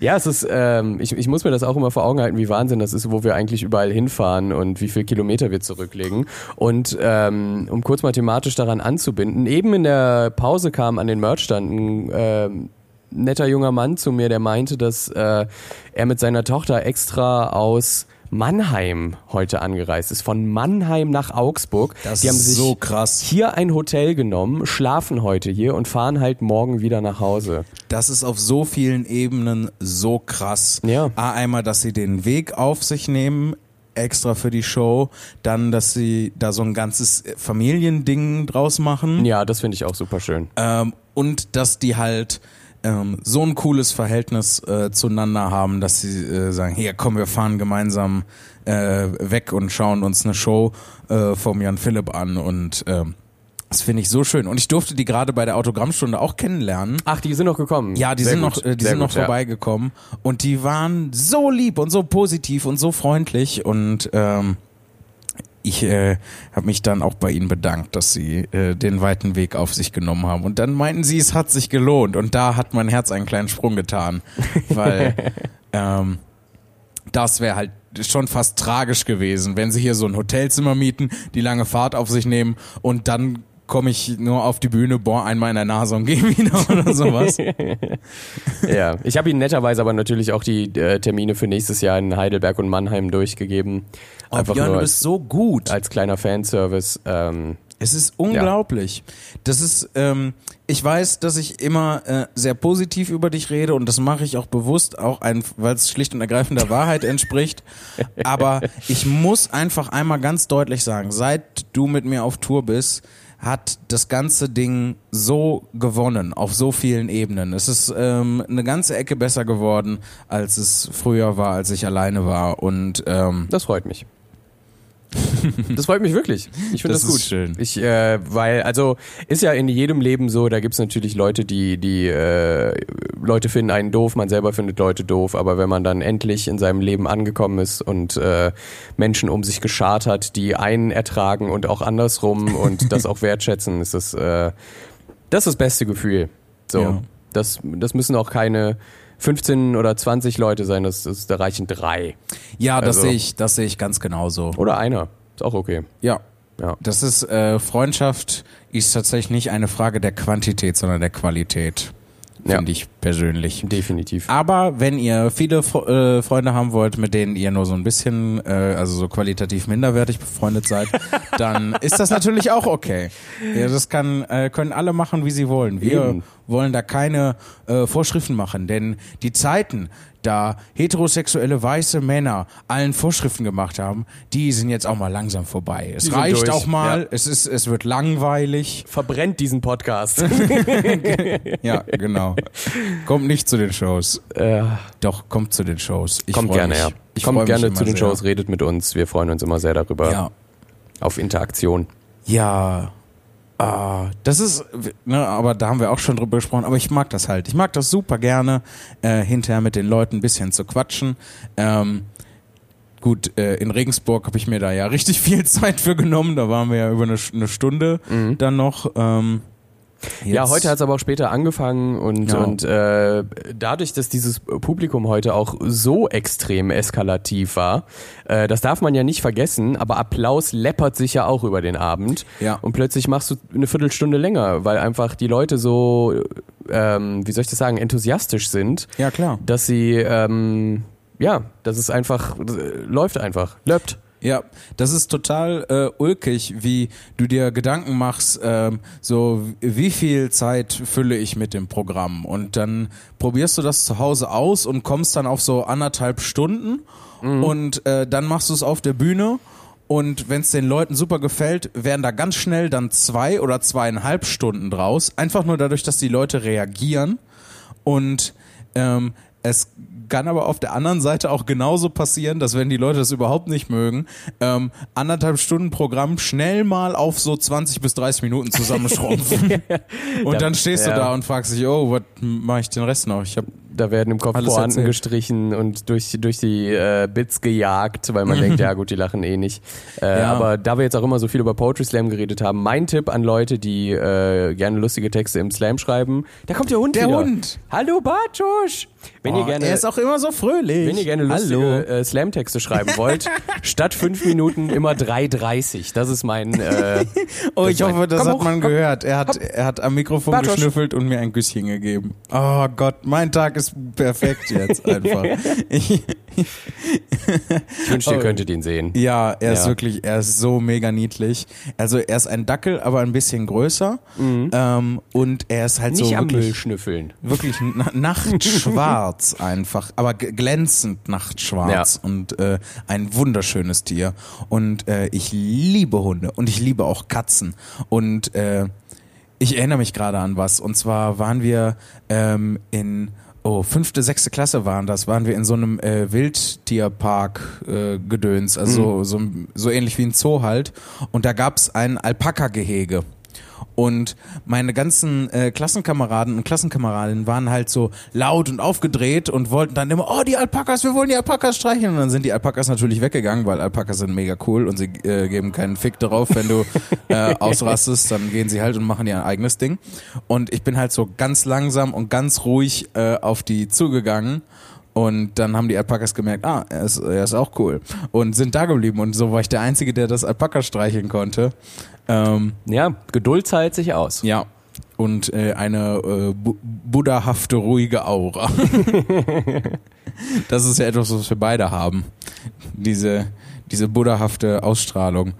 Ja, es ist, ähm, ich, ich muss mir das auch immer vor Augen halten, wie Wahnsinn das ist, wo wir eigentlich überall hinfahren und wie viel Kilometer wir zurücklegen. Und ähm, um kurz mal thematisch daran anzubinden, eben in der Pause kam an den Merchstand ein ähm, netter junger Mann zu mir, der meinte, dass äh, er mit seiner Tochter extra aus Mannheim heute angereist ist. Von Mannheim nach Augsburg. Das Die haben ist sich so krass. hier ein Hotel genommen, schlafen heute hier und fahren halt morgen wieder nach Hause. Das ist auf so vielen Ebenen so krass. Ja. A, einmal, dass sie den Weg auf sich nehmen, extra für die Show, dann, dass sie da so ein ganzes Familiending draus machen. Ja, das finde ich auch super schön. Ähm, und dass die halt ähm, so ein cooles Verhältnis äh, zueinander haben, dass sie äh, sagen, hier komm, wir fahren gemeinsam äh, weg und schauen uns eine Show äh, vom Jan Philipp an und ähm, das finde ich so schön. Und ich durfte die gerade bei der Autogrammstunde auch kennenlernen. Ach, die sind noch gekommen. Ja, die Sehr sind gut. noch, äh, die Sehr sind noch gut, ja. vorbeigekommen und die waren so lieb und so positiv und so freundlich und ähm, ich äh, habe mich dann auch bei ihnen bedankt, dass sie äh, den weiten Weg auf sich genommen haben. Und dann meinten sie, es hat sich gelohnt. Und da hat mein Herz einen kleinen Sprung getan, weil ähm, das wäre halt schon fast tragisch gewesen, wenn sie hier so ein Hotelzimmer mieten, die lange Fahrt auf sich nehmen und dann komme ich nur auf die Bühne, bohr einmal in der Nase und gehe wieder oder sowas. Ja, ich habe Ihnen netterweise aber natürlich auch die äh, Termine für nächstes Jahr in Heidelberg und Mannheim durchgegeben. Einfach Björn, nur du bist so gut. als kleiner Fanservice. Ähm, Es ist unglaublich. Das ist, ähm, ich weiß, dass ich immer äh, sehr positiv über dich rede und das mache ich auch bewusst, auch weil es schlicht und ergreifend der Wahrheit entspricht. Aber ich muss einfach einmal ganz deutlich sagen, seit du mit mir auf Tour bist, hat das ganze Ding so gewonnen auf so vielen Ebenen. Es ist ähm, eine ganze Ecke besser geworden, als es früher war, als ich alleine war. Und ähm, das freut mich. Das freut mich wirklich. Ich finde das, Das ist gut. schön. Ich, äh, weil, also ist ja in jedem Leben so, da gibt's natürlich Leute, die, die äh, Leute finden einen doof, man selber findet Leute doof, aber wenn man dann endlich in seinem Leben angekommen ist und äh, Menschen um sich geschart hat, die einen ertragen und auch andersrum und das auch wertschätzen, ist das, äh, das ist das beste Gefühl. So. Ja. Das, das müssen auch keine 15 oder 20 Leute sein, das, das da reichen drei. ja, das Also- sehe ich, das sehe ich ganz genauso. Oder einer. Ist auch okay. Ja, Ja. Das ist äh, Freundschaft ist tatsächlich nicht eine Frage der Quantität, sondern der Qualität. Ja. Finde ich persönlich. Definitiv. Aber wenn ihr viele Fre- äh, Freunde haben wollt, mit denen ihr nur so ein bisschen, äh, also so qualitativ minderwertig befreundet seid, dann ist das natürlich auch okay. Ja, das kann, äh, können alle machen, wie sie wollen. Wir Eben. Wollen da keine äh, Vorschriften machen, denn die Zeiten, da heterosexuelle weiße Männer allen Vorschriften gemacht haben, die sind jetzt auch mal langsam vorbei. Es reicht durch, auch mal, ja. es ist, es wird langweilig. Verbrennt diesen Podcast. Ja, genau. kommt nicht zu den Shows. äh, Doch, kommt zu den Shows. Ich kommt gerne, mich. ja. Ich kommt gerne zu den sehr. Shows, redet mit uns. Wir freuen uns immer sehr darüber. Ja. Auf Interaktion. Ja. Ah, das ist, ne, aber da haben wir auch schon drüber gesprochen, aber ich mag das halt. Ich mag das super gerne, äh, hinterher mit den Leuten ein bisschen zu quatschen. Ähm, gut, äh, in Regensburg habe ich mir da ja richtig viel Zeit für genommen. Da waren wir ja über eine, eine Stunde dann noch. Ähm, Mhm. Ja, jetzt- heute hat es aber auch später angefangen und, Ja. und äh, dadurch, dass dieses Publikum heute auch so extrem eskalativ war, äh, das darf man ja nicht vergessen, aber Applaus läppert sich ja auch über den Abend Ja. und plötzlich machst du eine Viertelstunde länger, weil einfach die Leute so, ähm, wie soll ich das sagen, enthusiastisch sind, Ja, klar. dass sie, ähm, ja, das ist einfach, äh, läuft einfach, löppt. Ja, das ist total äh, ulkig, wie du dir Gedanken machst, ähm, so wie viel Zeit fülle ich mit dem Programm? Und dann probierst du das zu Hause aus und kommst dann auf so anderthalb Stunden und äh, dann machst du es auf der Bühne und wenn es den Leuten super gefällt, werden da ganz schnell dann zwei oder zweieinhalb Stunden draus, einfach nur dadurch, dass die Leute reagieren und ähm, es kann aber auf der anderen Seite auch genauso passieren, dass wenn die Leute das überhaupt nicht mögen, ähm, anderthalb Stunden Programm schnell mal auf so 20 bis 30 Minuten zusammenschrumpfen. und dann stehst du da und fragst dich, oh, was mache ich den Rest noch? Ich habe Da werden im Kopf Alles Pointen erzählt. gestrichen und durch, durch die äh, Bits gejagt, weil man denkt, ja gut, die lachen eh nicht. Äh, Ja. Aber da wir jetzt auch immer so viel über Poetry Slam geredet haben, mein Tipp an Leute, die äh, gerne lustige Texte im Slam schreiben, da kommt der Hund Der wieder. Hund. Hallo Bartusch! Wenn ihr Oh, gerne er ist auch immer so fröhlich. wenn ihr gerne lustige äh, Slam-Texte schreiben wollt, statt fünf Minuten immer 3,30. Das ist mein. Äh, Oh, ich hoffe, das hat hoch, man komm. gehört. Er hat, er hat am Mikrofon Bartosz. geschnüffelt und mir ein Küsschen gegeben. Oh Gott, mein Tag ist perfekt jetzt einfach. Ich, ich wünschte, ihr könntet ihn sehen. ja, er ist Ja. wirklich, er ist so mega niedlich. Also er ist ein Dackel, aber ein bisschen größer. Ähm, und er ist halt Nicht so am Müll wirklich, schnüffeln. wirklich na nachtschwarz einfach, aber glänzend nachtschwarz und äh, ein wunderschönes Tier. Und äh, ich liebe Hunde und ich liebe auch Katzen. Und äh, ich erinnere mich gerade an was. Und zwar waren wir ähm, in Oh, fünfte, sechste Klasse waren das, waren wir in so einem äh, Wildtierpark äh, Gedöns, also so, so, so ähnlich wie ein Zoo halt. Und da gab's ein Alpaka-Gehege. Und meine ganzen äh, Klassenkameraden und Klassenkameradinnen waren halt so laut und aufgedreht und wollten dann immer, oh, die Alpakas, wir wollen die Alpakas streicheln. Und dann sind die Alpakas natürlich weggegangen, weil Alpakas sind mega cool und sie äh, geben keinen Fick darauf, wenn du äh, ausrastest, dann gehen sie halt und machen ihr eigenes Ding. Und ich bin halt so ganz langsam und ganz ruhig äh, auf die zugegangen. Und dann haben die Alpakas gemerkt, ah, er ist, er ist auch cool. Und sind da geblieben. Und so war ich der Einzige, der das Alpaka streicheln konnte. Ähm, Ja, Geduld zahlt sich aus. ja. Und äh, eine äh, bu buddhahafte, ruhige Aura. das ist ja etwas, was wir beide haben. Diese, diese buddhahafte Ausstrahlung.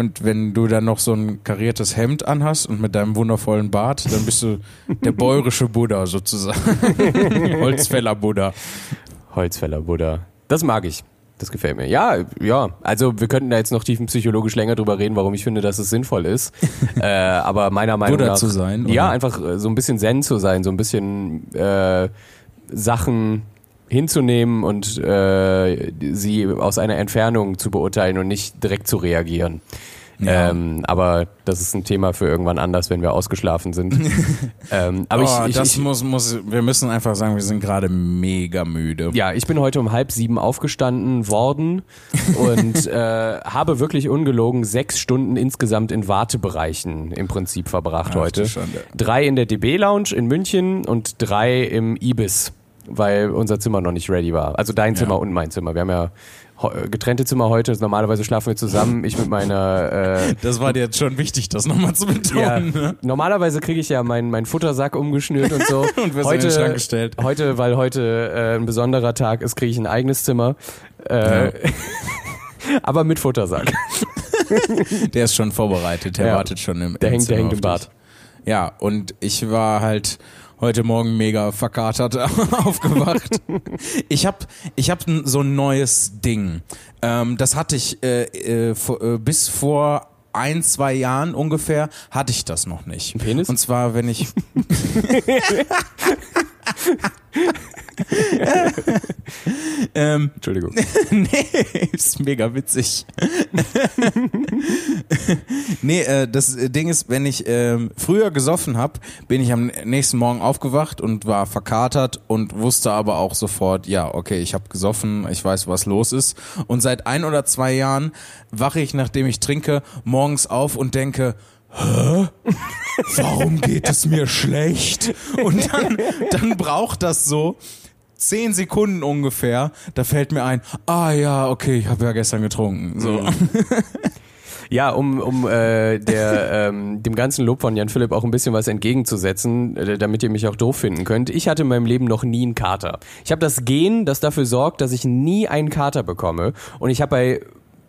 Und wenn du dann noch so ein kariertes Hemd anhast und mit deinem wundervollen Bart, dann bist du der bäuerische Buddha sozusagen. Holzfäller Buddha. Holzfäller Buddha. Das mag ich. Das gefällt mir. Ja, ja. Also wir könnten da jetzt noch tiefenpsychologisch länger drüber reden, warum ich finde, dass es sinnvoll ist. äh, aber meiner Meinung Buddha nach. zu sein, Ja, oder? einfach äh, so ein bisschen Zen zu sein, so ein bisschen äh, Sachen hinzunehmen und äh, sie aus einer Entfernung zu beurteilen und nicht direkt zu reagieren. Ja. Ähm, aber das ist ein Thema für irgendwann anders, wenn wir ausgeschlafen sind. ähm, aber oh, ich, ich, das ich, muss, muss, wir müssen einfach sagen, wir sind gerade mega müde. Ja, ich bin heute um halb sieben aufgestanden worden und äh, habe wirklich ungelogen sechs Stunden insgesamt in Wartebereichen im Prinzip verbracht Ach, heute. Drei in der DB Lounge in München und drei im Ibis, weil unser Zimmer noch nicht ready war. Also dein Zimmer und mein Zimmer. Wir haben ja ho- getrennte Zimmer heute. Normalerweise schlafen wir zusammen. Ich mit meiner äh, Das war dir jetzt schon wichtig, das nochmal zu betonen. ja, ne? normalerweise kriege ich ja meinen mein Futtersack umgeschnürt und so. Und in heute, den Schrank gestellt. Heute, weil heute äh, ein besonderer Tag ist, kriege ich ein eigenes Zimmer. Äh, aber mit Futtersack. Der ist schon vorbereitet, der Ja. wartet schon im Der im hängt, der hängt im Bad. Ja, und ich war halt heute Morgen mega verkatert aufgewacht. ich habe ich hab so ein neues Ding. Ähm, das hatte ich äh, äh, äh, bis vor ein, zwei Jahren ungefähr hatte ich das noch nicht. Ein Penis? Und zwar, wenn ich ähm, Entschuldigung. nee, ist mega witzig. nee, äh, das Ding ist, wenn ich ähm, früher gesoffen habe, bin ich am nächsten Morgen aufgewacht und war verkatert und wusste aber auch sofort, ja, okay, ich habe gesoffen, ich weiß, was los ist. Und seit ein oder zwei Jahren wache ich, nachdem ich trinke, morgens auf und denke, Hä? Warum geht es mir schlecht? Und dann, dann braucht das so zehn Sekunden ungefähr. Da fällt mir ein, ah ja, okay, ich habe ja gestern getrunken. So. Ja, um, um äh, der, ähm, dem ganzen Lob von Jan Philipp auch ein bisschen was entgegenzusetzen, äh, damit ihr mich auch doof finden könnt. Ich hatte in meinem Leben noch nie einen Kater. Ich habe das Gen, das dafür sorgt, dass ich nie einen Kater bekomme. Und ich habe bei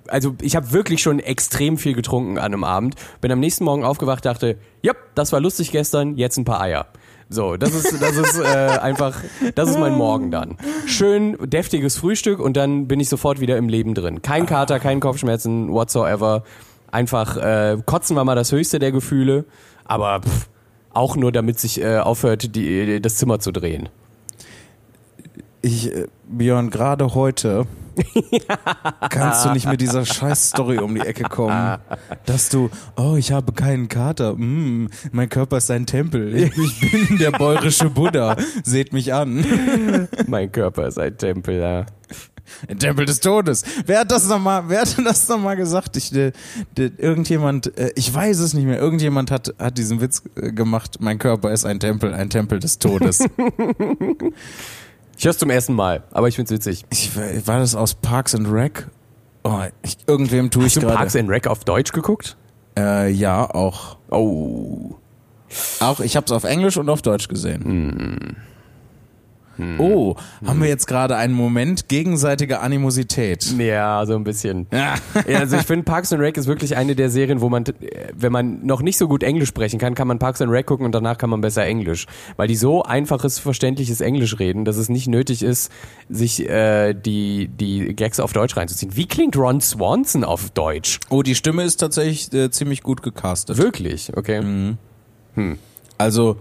also ich habe wirklich schon extrem viel getrunken an einem Abend. Bin am nächsten Morgen aufgewacht, dachte, ja, das war lustig gestern, jetzt ein paar Eier. So, das ist, das ist äh, einfach, das ist mein Morgen dann. Schön deftiges Frühstück und dann bin ich sofort wieder im Leben drin. Kein Kater, kein Kopfschmerzen, whatsoever. Einfach äh, kotzen war mal das höchste der Gefühle, aber pff, auch nur damit sich äh, aufhört, die, das Zimmer zu drehen. Ich, äh, Björn, gerade heute Kannst du nicht mit dieser Scheiß-Story um die Ecke kommen? Dass du, oh, ich habe keinen Kater, mm, mein Körper ist ein Tempel, ich bin der bäuerische Buddha, seht mich an. mein Körper ist ein Tempel, ja. Ein Tempel des Todes. Wer hat das nochmal, wer hat das nochmal gesagt? Ich, de, de, irgendjemand, äh, ich weiß es nicht mehr, irgendjemand hat, hat diesen Witz äh, gemacht, mein Körper ist ein Tempel, ein Tempel des Todes. ich höre es zum ersten Mal, aber ich finde es witzig. Ich, war das aus Parks and Rec? Oh, ich, irgendwem tue ich gerade. Hast du Parks and Rec auf Deutsch geguckt? Äh, ja, auch. Oh. Auch, ich habe es auf Englisch und auf Deutsch gesehen. Hm. Hm. Oh, haben wir jetzt gerade einen Moment gegenseitiger Animosität? Ja, so ein bisschen. Ja. also ich finde Parks and Rec ist wirklich eine der Serien, wo man, wenn man noch nicht so gut Englisch sprechen kann, kann man Parks and Rec gucken und danach kann man besser Englisch. Weil die so einfaches, verständliches Englisch reden, dass es nicht nötig ist, sich äh, die, die Gags auf Deutsch reinzuziehen. Wie klingt Ron Swanson auf Deutsch? Oh, die Stimme ist tatsächlich äh, ziemlich gut gecastet. Wirklich? Okay. Mhm. Hm. Also,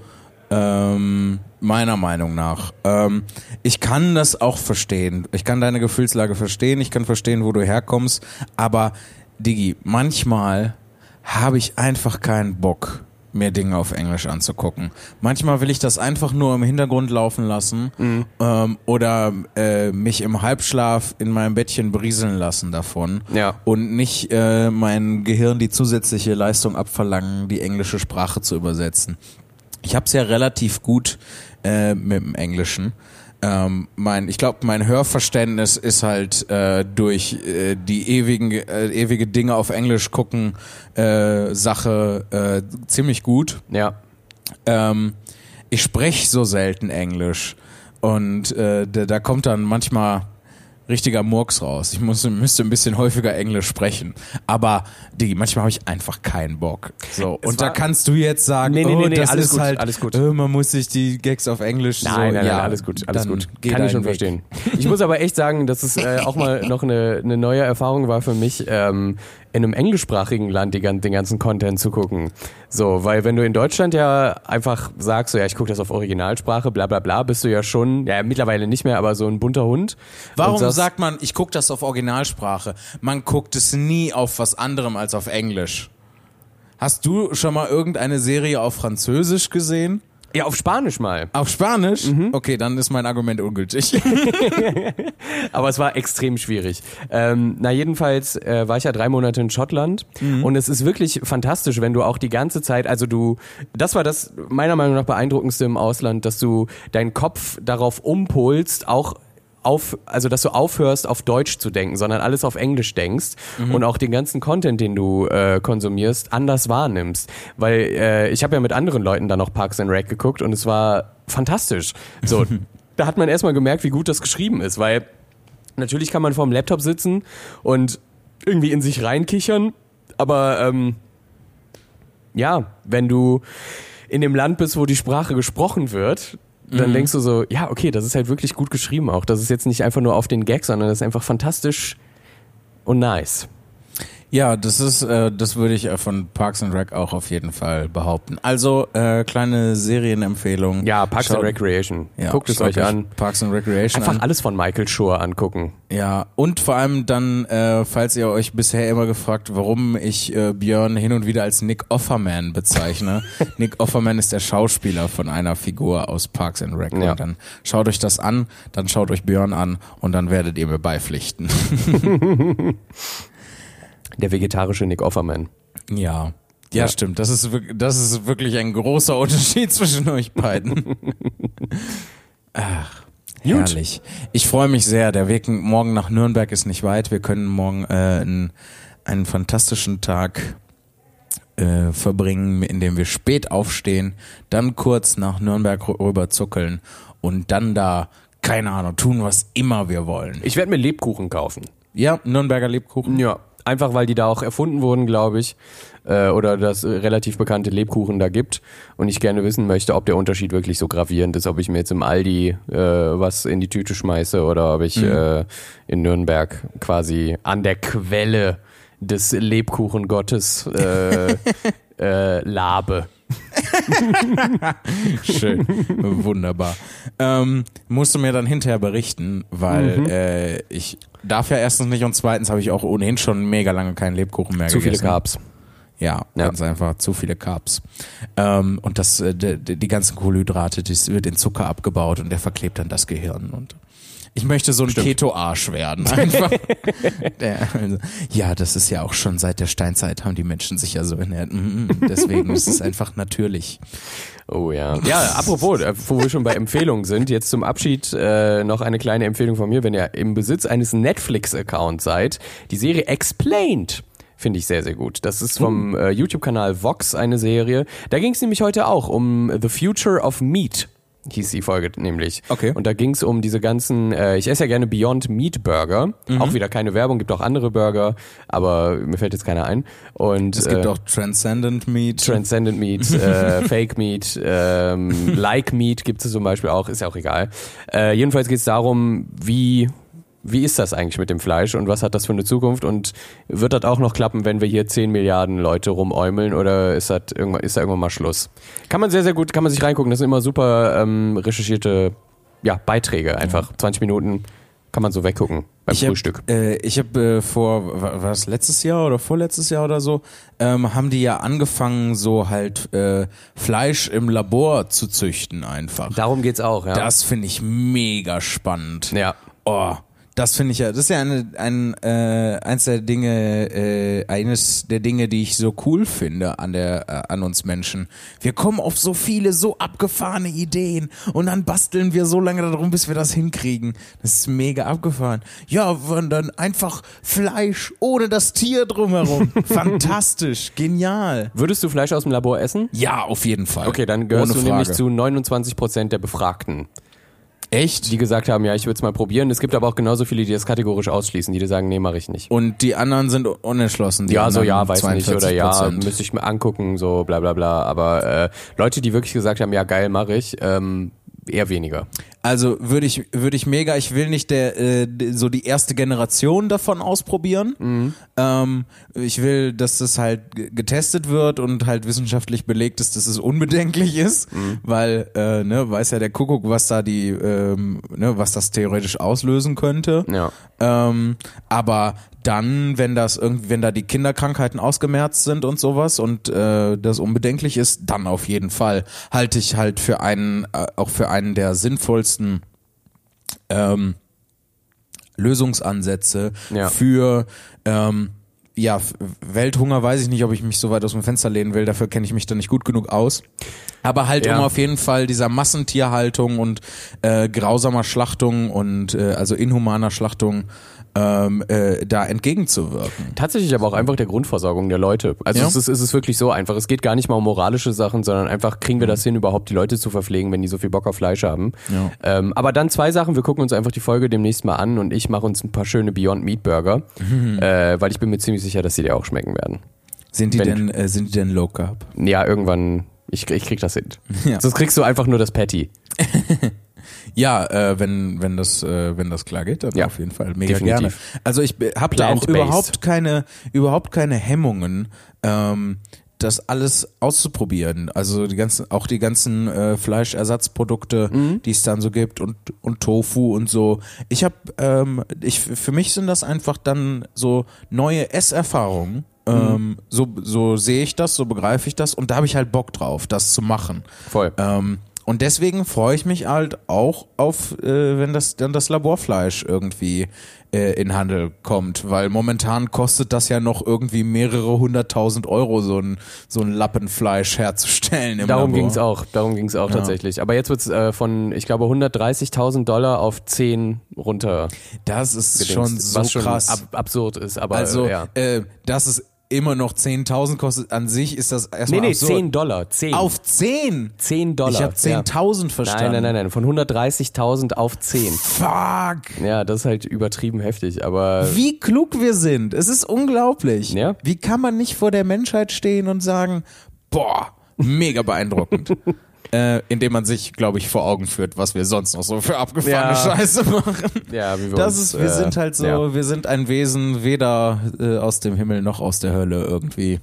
ähm, meiner Meinung nach. Ähm, ich kann das auch verstehen. Ich kann deine Gefühlslage verstehen. Ich kann verstehen, wo du herkommst. Aber, Digi, manchmal habe ich einfach keinen Bock, mir Dinge auf Englisch anzugucken. Manchmal will ich das einfach nur im Hintergrund laufen lassen mhm. ähm, oder äh, mich im Halbschlaf in meinem Bettchen berieseln lassen davon ja. und nicht äh, mein Gehirn die zusätzliche Leistung abverlangen, die englische Sprache zu übersetzen. Ich habe es ja relativ gut äh, mit dem Englischen. Ähm, mein, ich glaube, mein Hörverständnis ist halt äh, durch äh, die ewigen, äh, ewige Dinge auf Englisch gucken äh, Sache äh, ziemlich gut. Ja. Ähm, ich spreche so selten Englisch und äh, da, da kommt dann manchmal richtiger Murks raus. Ich muss, müsste ein bisschen häufiger Englisch sprechen. Aber Digi, manchmal habe ich einfach keinen Bock. So. Es und da kannst du jetzt sagen, nee, nee, nee, oh, das alles ist gut, halt, alles gut. Äh, man muss sich die Gags auf Englisch nein, so, nein, nein, ja, alles gut, alles gut. Kann ich schon Weg. verstehen. Ich muss aber echt sagen, dass es äh, auch mal noch eine, eine neue Erfahrung war für mich, ähm, in einem englischsprachigen Land die, den ganzen Content zu gucken. So, weil wenn du in Deutschland ja einfach sagst, so ja, ich gucke das auf Originalsprache, bla bla bla, bist du ja schon, ja mittlerweile nicht mehr, aber so ein bunter Hund. Warum sagst, sagt man, ich gucke das auf Originalsprache? Man guckt es nie auf was anderem als auf Englisch. Hast du schon mal irgendeine Serie auf Französisch gesehen? Ja, auf Spanisch mal. Auf Spanisch? Mhm. Okay, dann ist mein Argument ungültig. Aber es war extrem schwierig. Ähm, na, jedenfalls äh, war ich ja drei Monate in Schottland mhm. und es ist wirklich fantastisch, wenn du auch die ganze Zeit, also du, das war das meiner Meinung nach beeindruckendste im Ausland, dass du deinen Kopf darauf umpolst, auch auf, also dass du aufhörst, auf Deutsch zu denken, sondern alles auf Englisch denkst mhm. und auch den ganzen Content, den du äh, konsumierst, anders wahrnimmst. Weil äh, ich habe ja mit anderen Leuten da noch Parks and Rec geguckt und es war fantastisch. So, da hat man erstmal gemerkt, wie gut das geschrieben ist, weil natürlich kann man vorm Laptop sitzen und irgendwie in sich reinkichern, aber ähm, ja, wenn du in dem Land bist, wo die Sprache gesprochen wird, dann mhm. denkst du so, ja, okay, das ist halt wirklich gut geschrieben auch. Das ist jetzt nicht einfach nur auf den Gag, sondern das ist einfach fantastisch und nice. Ja, das ist, äh, das würde ich von Parks and Rec auch auf jeden Fall behaupten. Also äh, kleine Serienempfehlung. Ja, Parks Schaut, and Recreation. Ja, Guckt es euch an. Parks and Recreation. Einfach an. alles von Michael Schur angucken. Ja, und vor allem dann, äh, falls ihr euch bisher immer gefragt, warum ich äh, Björn hin und wieder als Nick Offerman bezeichne. Nick Offerman ist der Schauspieler von einer Figur aus Parks and Rec. Ja. Und dann schaut euch das an, dann schaut euch Björn an und dann werdet ihr mir beipflichten. Der vegetarische Nick Offerman. Ja. Ja, ja, stimmt. Das ist, das ist wirklich ein großer Unterschied zwischen euch beiden. Ach, herrlich. Ich freue mich sehr. Der Weg morgen nach Nürnberg ist nicht weit. Wir können morgen äh, einen, einen fantastischen Tag äh, verbringen, in dem wir spät aufstehen, dann kurz nach Nürnberg rüber zuckeln und dann da, keine Ahnung, tun, was immer wir wollen. Ich werde mir Lebkuchen kaufen. Ja, Nürnberger Lebkuchen. Ja, Einfach weil die da auch erfunden wurden, glaube ich. Äh, oder das relativ bekannte Lebkuchen da gibt. Und ich gerne wissen möchte, ob der Unterschied wirklich so gravierend ist. Ob ich mir jetzt im Aldi äh, was in die Tüte schmeiße oder ob ich mhm. äh, in Nürnberg quasi an der Quelle des Lebkuchengottes äh, äh, labe. Schön, wunderbar. Ähm, musst du mir dann hinterher berichten, weil Mhm. äh, ich darf ja erstens nicht und zweitens habe ich auch ohnehin schon mega lange keinen Lebkuchen mehr Zu viele gegessen. Carbs. Ja, Ja. ganz einfach zu viele Carbs. Ähm, und das, äh, die, die ganzen Kohlenhydrate, das wird in Zucker abgebaut und der verklebt dann das Gehirn. Und ich möchte so ein. Keto-Arsch werden. Einfach. der, also, ja, das ist ja auch schon seit der Steinzeit haben die Menschen sich ja so ernährt. Mhm, Deswegen ist es einfach natürlich. Oh ja. Ja, apropos, äh, wo wir schon bei Empfehlungen sind, jetzt zum Abschied äh, noch eine kleine Empfehlung von mir, wenn ihr im Besitz eines Netflix-Accounts seid. Die Serie Explained finde ich sehr, sehr gut. Das ist vom äh, YouTube-Kanal Vox eine Serie. Da ging es nämlich heute auch um The Future of Meat. Hieß die Folge nämlich. Okay. Und da ging es um diese ganzen, äh, ich esse ja gerne Beyond Meat Burger. Auch wieder keine Werbung, gibt auch andere Burger, aber mir fällt jetzt keiner ein. Und Es gibt äh, auch Transcendent Meat. Transcendent Meat, äh, Fake Meat, ähm, Like Meat gibt es zum Beispiel auch, ist ja auch egal. Äh, jedenfalls geht es darum, wie, wie ist das eigentlich mit dem Fleisch und was hat das für eine Zukunft und wird das auch noch klappen, wenn wir hier 10 Milliarden Leute rumäumeln oder ist, das irgendwann, ist da irgendwann mal Schluss? Kann man sehr, sehr gut, kann man sich reingucken, das sind immer super ähm, recherchierte ja, Beiträge, einfach 20 Minuten kann man so weggucken beim ich hab, Frühstück. Äh, ich habe äh, vor, wa- war das letztes Jahr oder vorletztes Jahr oder so, ähm, haben die ja angefangen, so halt äh, Fleisch im Labor zu züchten einfach. Darum geht's auch, ja. Das finde ich mega spannend. ja. Oh, das finde ich ja, das ist ja eine, ein, äh, eins der Dinge, äh, eines der Dinge, die ich so cool finde an der, äh, an uns Menschen. Wir kommen auf so viele, so abgefahrene Ideen und dann basteln wir so lange darum, bis wir das hinkriegen. Das ist mega abgefahren. Ja, und dann einfach Fleisch ohne das Tier drumherum. Fantastisch, genial. Würdest du Fleisch aus dem Labor essen? Ja, auf jeden Fall. Okay, dann gehörst Ohne du nämlich Frage. zu 29 Prozent der Befragten, Echt? die gesagt haben, ja, ich würde es mal probieren. Es gibt aber auch genauso viele, die das kategorisch ausschließen, die sagen, nee, mache ich nicht. Und die anderen sind unentschlossen. Ja, so ja, weiß nicht oder ja, 42%. müsste ich mir angucken, so bla bla bla. Aber äh, Leute, die wirklich gesagt haben, ja geil, mache ich, ähm, eher weniger. Also würde ich, würde ich mega, ich will nicht der, äh, so die erste Generation davon ausprobieren. Ähm, ich will, dass das halt getestet wird und halt wissenschaftlich belegt ist, dass es unbedenklich ist, weil, äh, ne, weiß ja der Kuckuck, was da die, ähm, ne, was das theoretisch auslösen könnte. Ja. Ähm, aber dann, wenn das irgendwie, wenn da die Kinderkrankheiten ausgemerzt sind und sowas und äh, das unbedenklich ist, dann auf jeden Fall halte ich halt für einen, äh, auch für einen der sinnvollsten ähm, Lösungsansätze Ja. für ähm, ja, Welthunger weiß ich nicht, ob ich mich so weit aus dem Fenster lehnen will, dafür kenne ich mich da nicht gut genug aus. Aber halt Ja. um auf jeden Fall dieser Massentierhaltung und äh, grausamer Schlachtung und äh, also inhumaner Schlachtung ähm, äh, da entgegenzuwirken. Tatsächlich aber auch einfach der Grundversorgung der Leute. Also Ja. es, ist, es ist wirklich so einfach. Es geht gar nicht mal um moralische Sachen, sondern einfach kriegen wir das hin, überhaupt die Leute zu verpflegen, wenn die so viel Bock auf Fleisch haben. Ja. Ähm, aber dann zwei Sachen. Wir gucken uns einfach die Folge demnächst mal an und ich mache uns ein paar schöne Beyond Meat Burger, äh, weil ich bin mir ziemlich sicher, dass sie dir auch schmecken werden. Sind die Wenn- denn äh, sind die denn low carb? Ja, irgendwann. Ich, ich krieg das hin. Ja. Sonst kriegst du einfach nur das Patty. Ja, äh, wenn wenn das äh, wenn das klar geht, dann Ja, auf jeden Fall mega definitiv. gerne. Also ich habe da auch überhaupt keine überhaupt keine Hemmungen. Ähm, das alles auszuprobieren. Also die ganzen, auch die ganzen äh, Fleischersatzprodukte, Mhm. die es dann so gibt und und Tofu und so. Ich habe, ähm, ich für mich sind das einfach dann so neue Esserfahrungen. Mhm. Ähm, so so sehe ich das, so begreife ich das und da habe ich halt Bock drauf, das zu machen. Voll. Ähm, und deswegen freue ich mich halt auch auf, äh, wenn das dann das Laborfleisch irgendwie äh, in Handel kommt, weil momentan kostet das ja noch irgendwie mehrere hunderttausend Euro, so ein, so ein Lappenfleisch herzustellen. Im Darum Labor. ging's auch. Darum ging's auch tatsächlich. Aber jetzt wird's äh, von, ich glaube, 130.000 Dollar auf 10 runter. Das ist gedingst, schon so was schon krass. Ab, absurd ist. Aber also, ja. äh, dass es immer noch 10.000 kostet, an sich ist das Nee, erstmal nee, absurd. 10 Dollar. 10. Auf 10? 10 Dollar. Ich habe 10.000 ja. verstanden. Nein, nein, nein, nein. Von 130.000 auf 10. Fuck! Ja, das ist halt übertrieben heftig. Aber Wie klug wir sind. Es ist unglaublich. Ja. Wie kann man nicht vor der Menschheit stehen und sagen, boah, mega beeindruckend. äh, indem man sich, glaube ich, vor Augen führt, was wir sonst noch so für abgefahrene Ja. Scheiße machen. ja, wie wir Das uns, ist, wir äh, sind halt so, ja. wir sind ein Wesen weder äh, aus dem Himmel noch aus der Hölle irgendwie.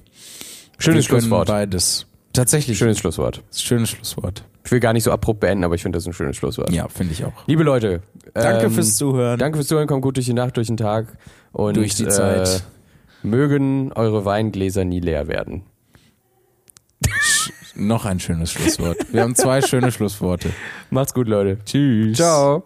Schönes Schlusswort. Beides. Tatsächlich. Schönes Schlusswort. Schönes Schlusswort. Ich will gar nicht so abrupt beenden, aber ich finde das ein schönes Schlusswort. Ja, finde ich auch. Liebe Leute, Danke ähm, fürs Zuhören. Danke fürs Zuhören, kommt gut durch die Nacht, durch den Tag und Durch die Zeit. Äh, mögen eure Weingläser nie leer werden. Noch ein schönes Schlusswort. Wir haben zwei schöne Schlussworte. Macht's gut, Leute. Tschüss. Ciao.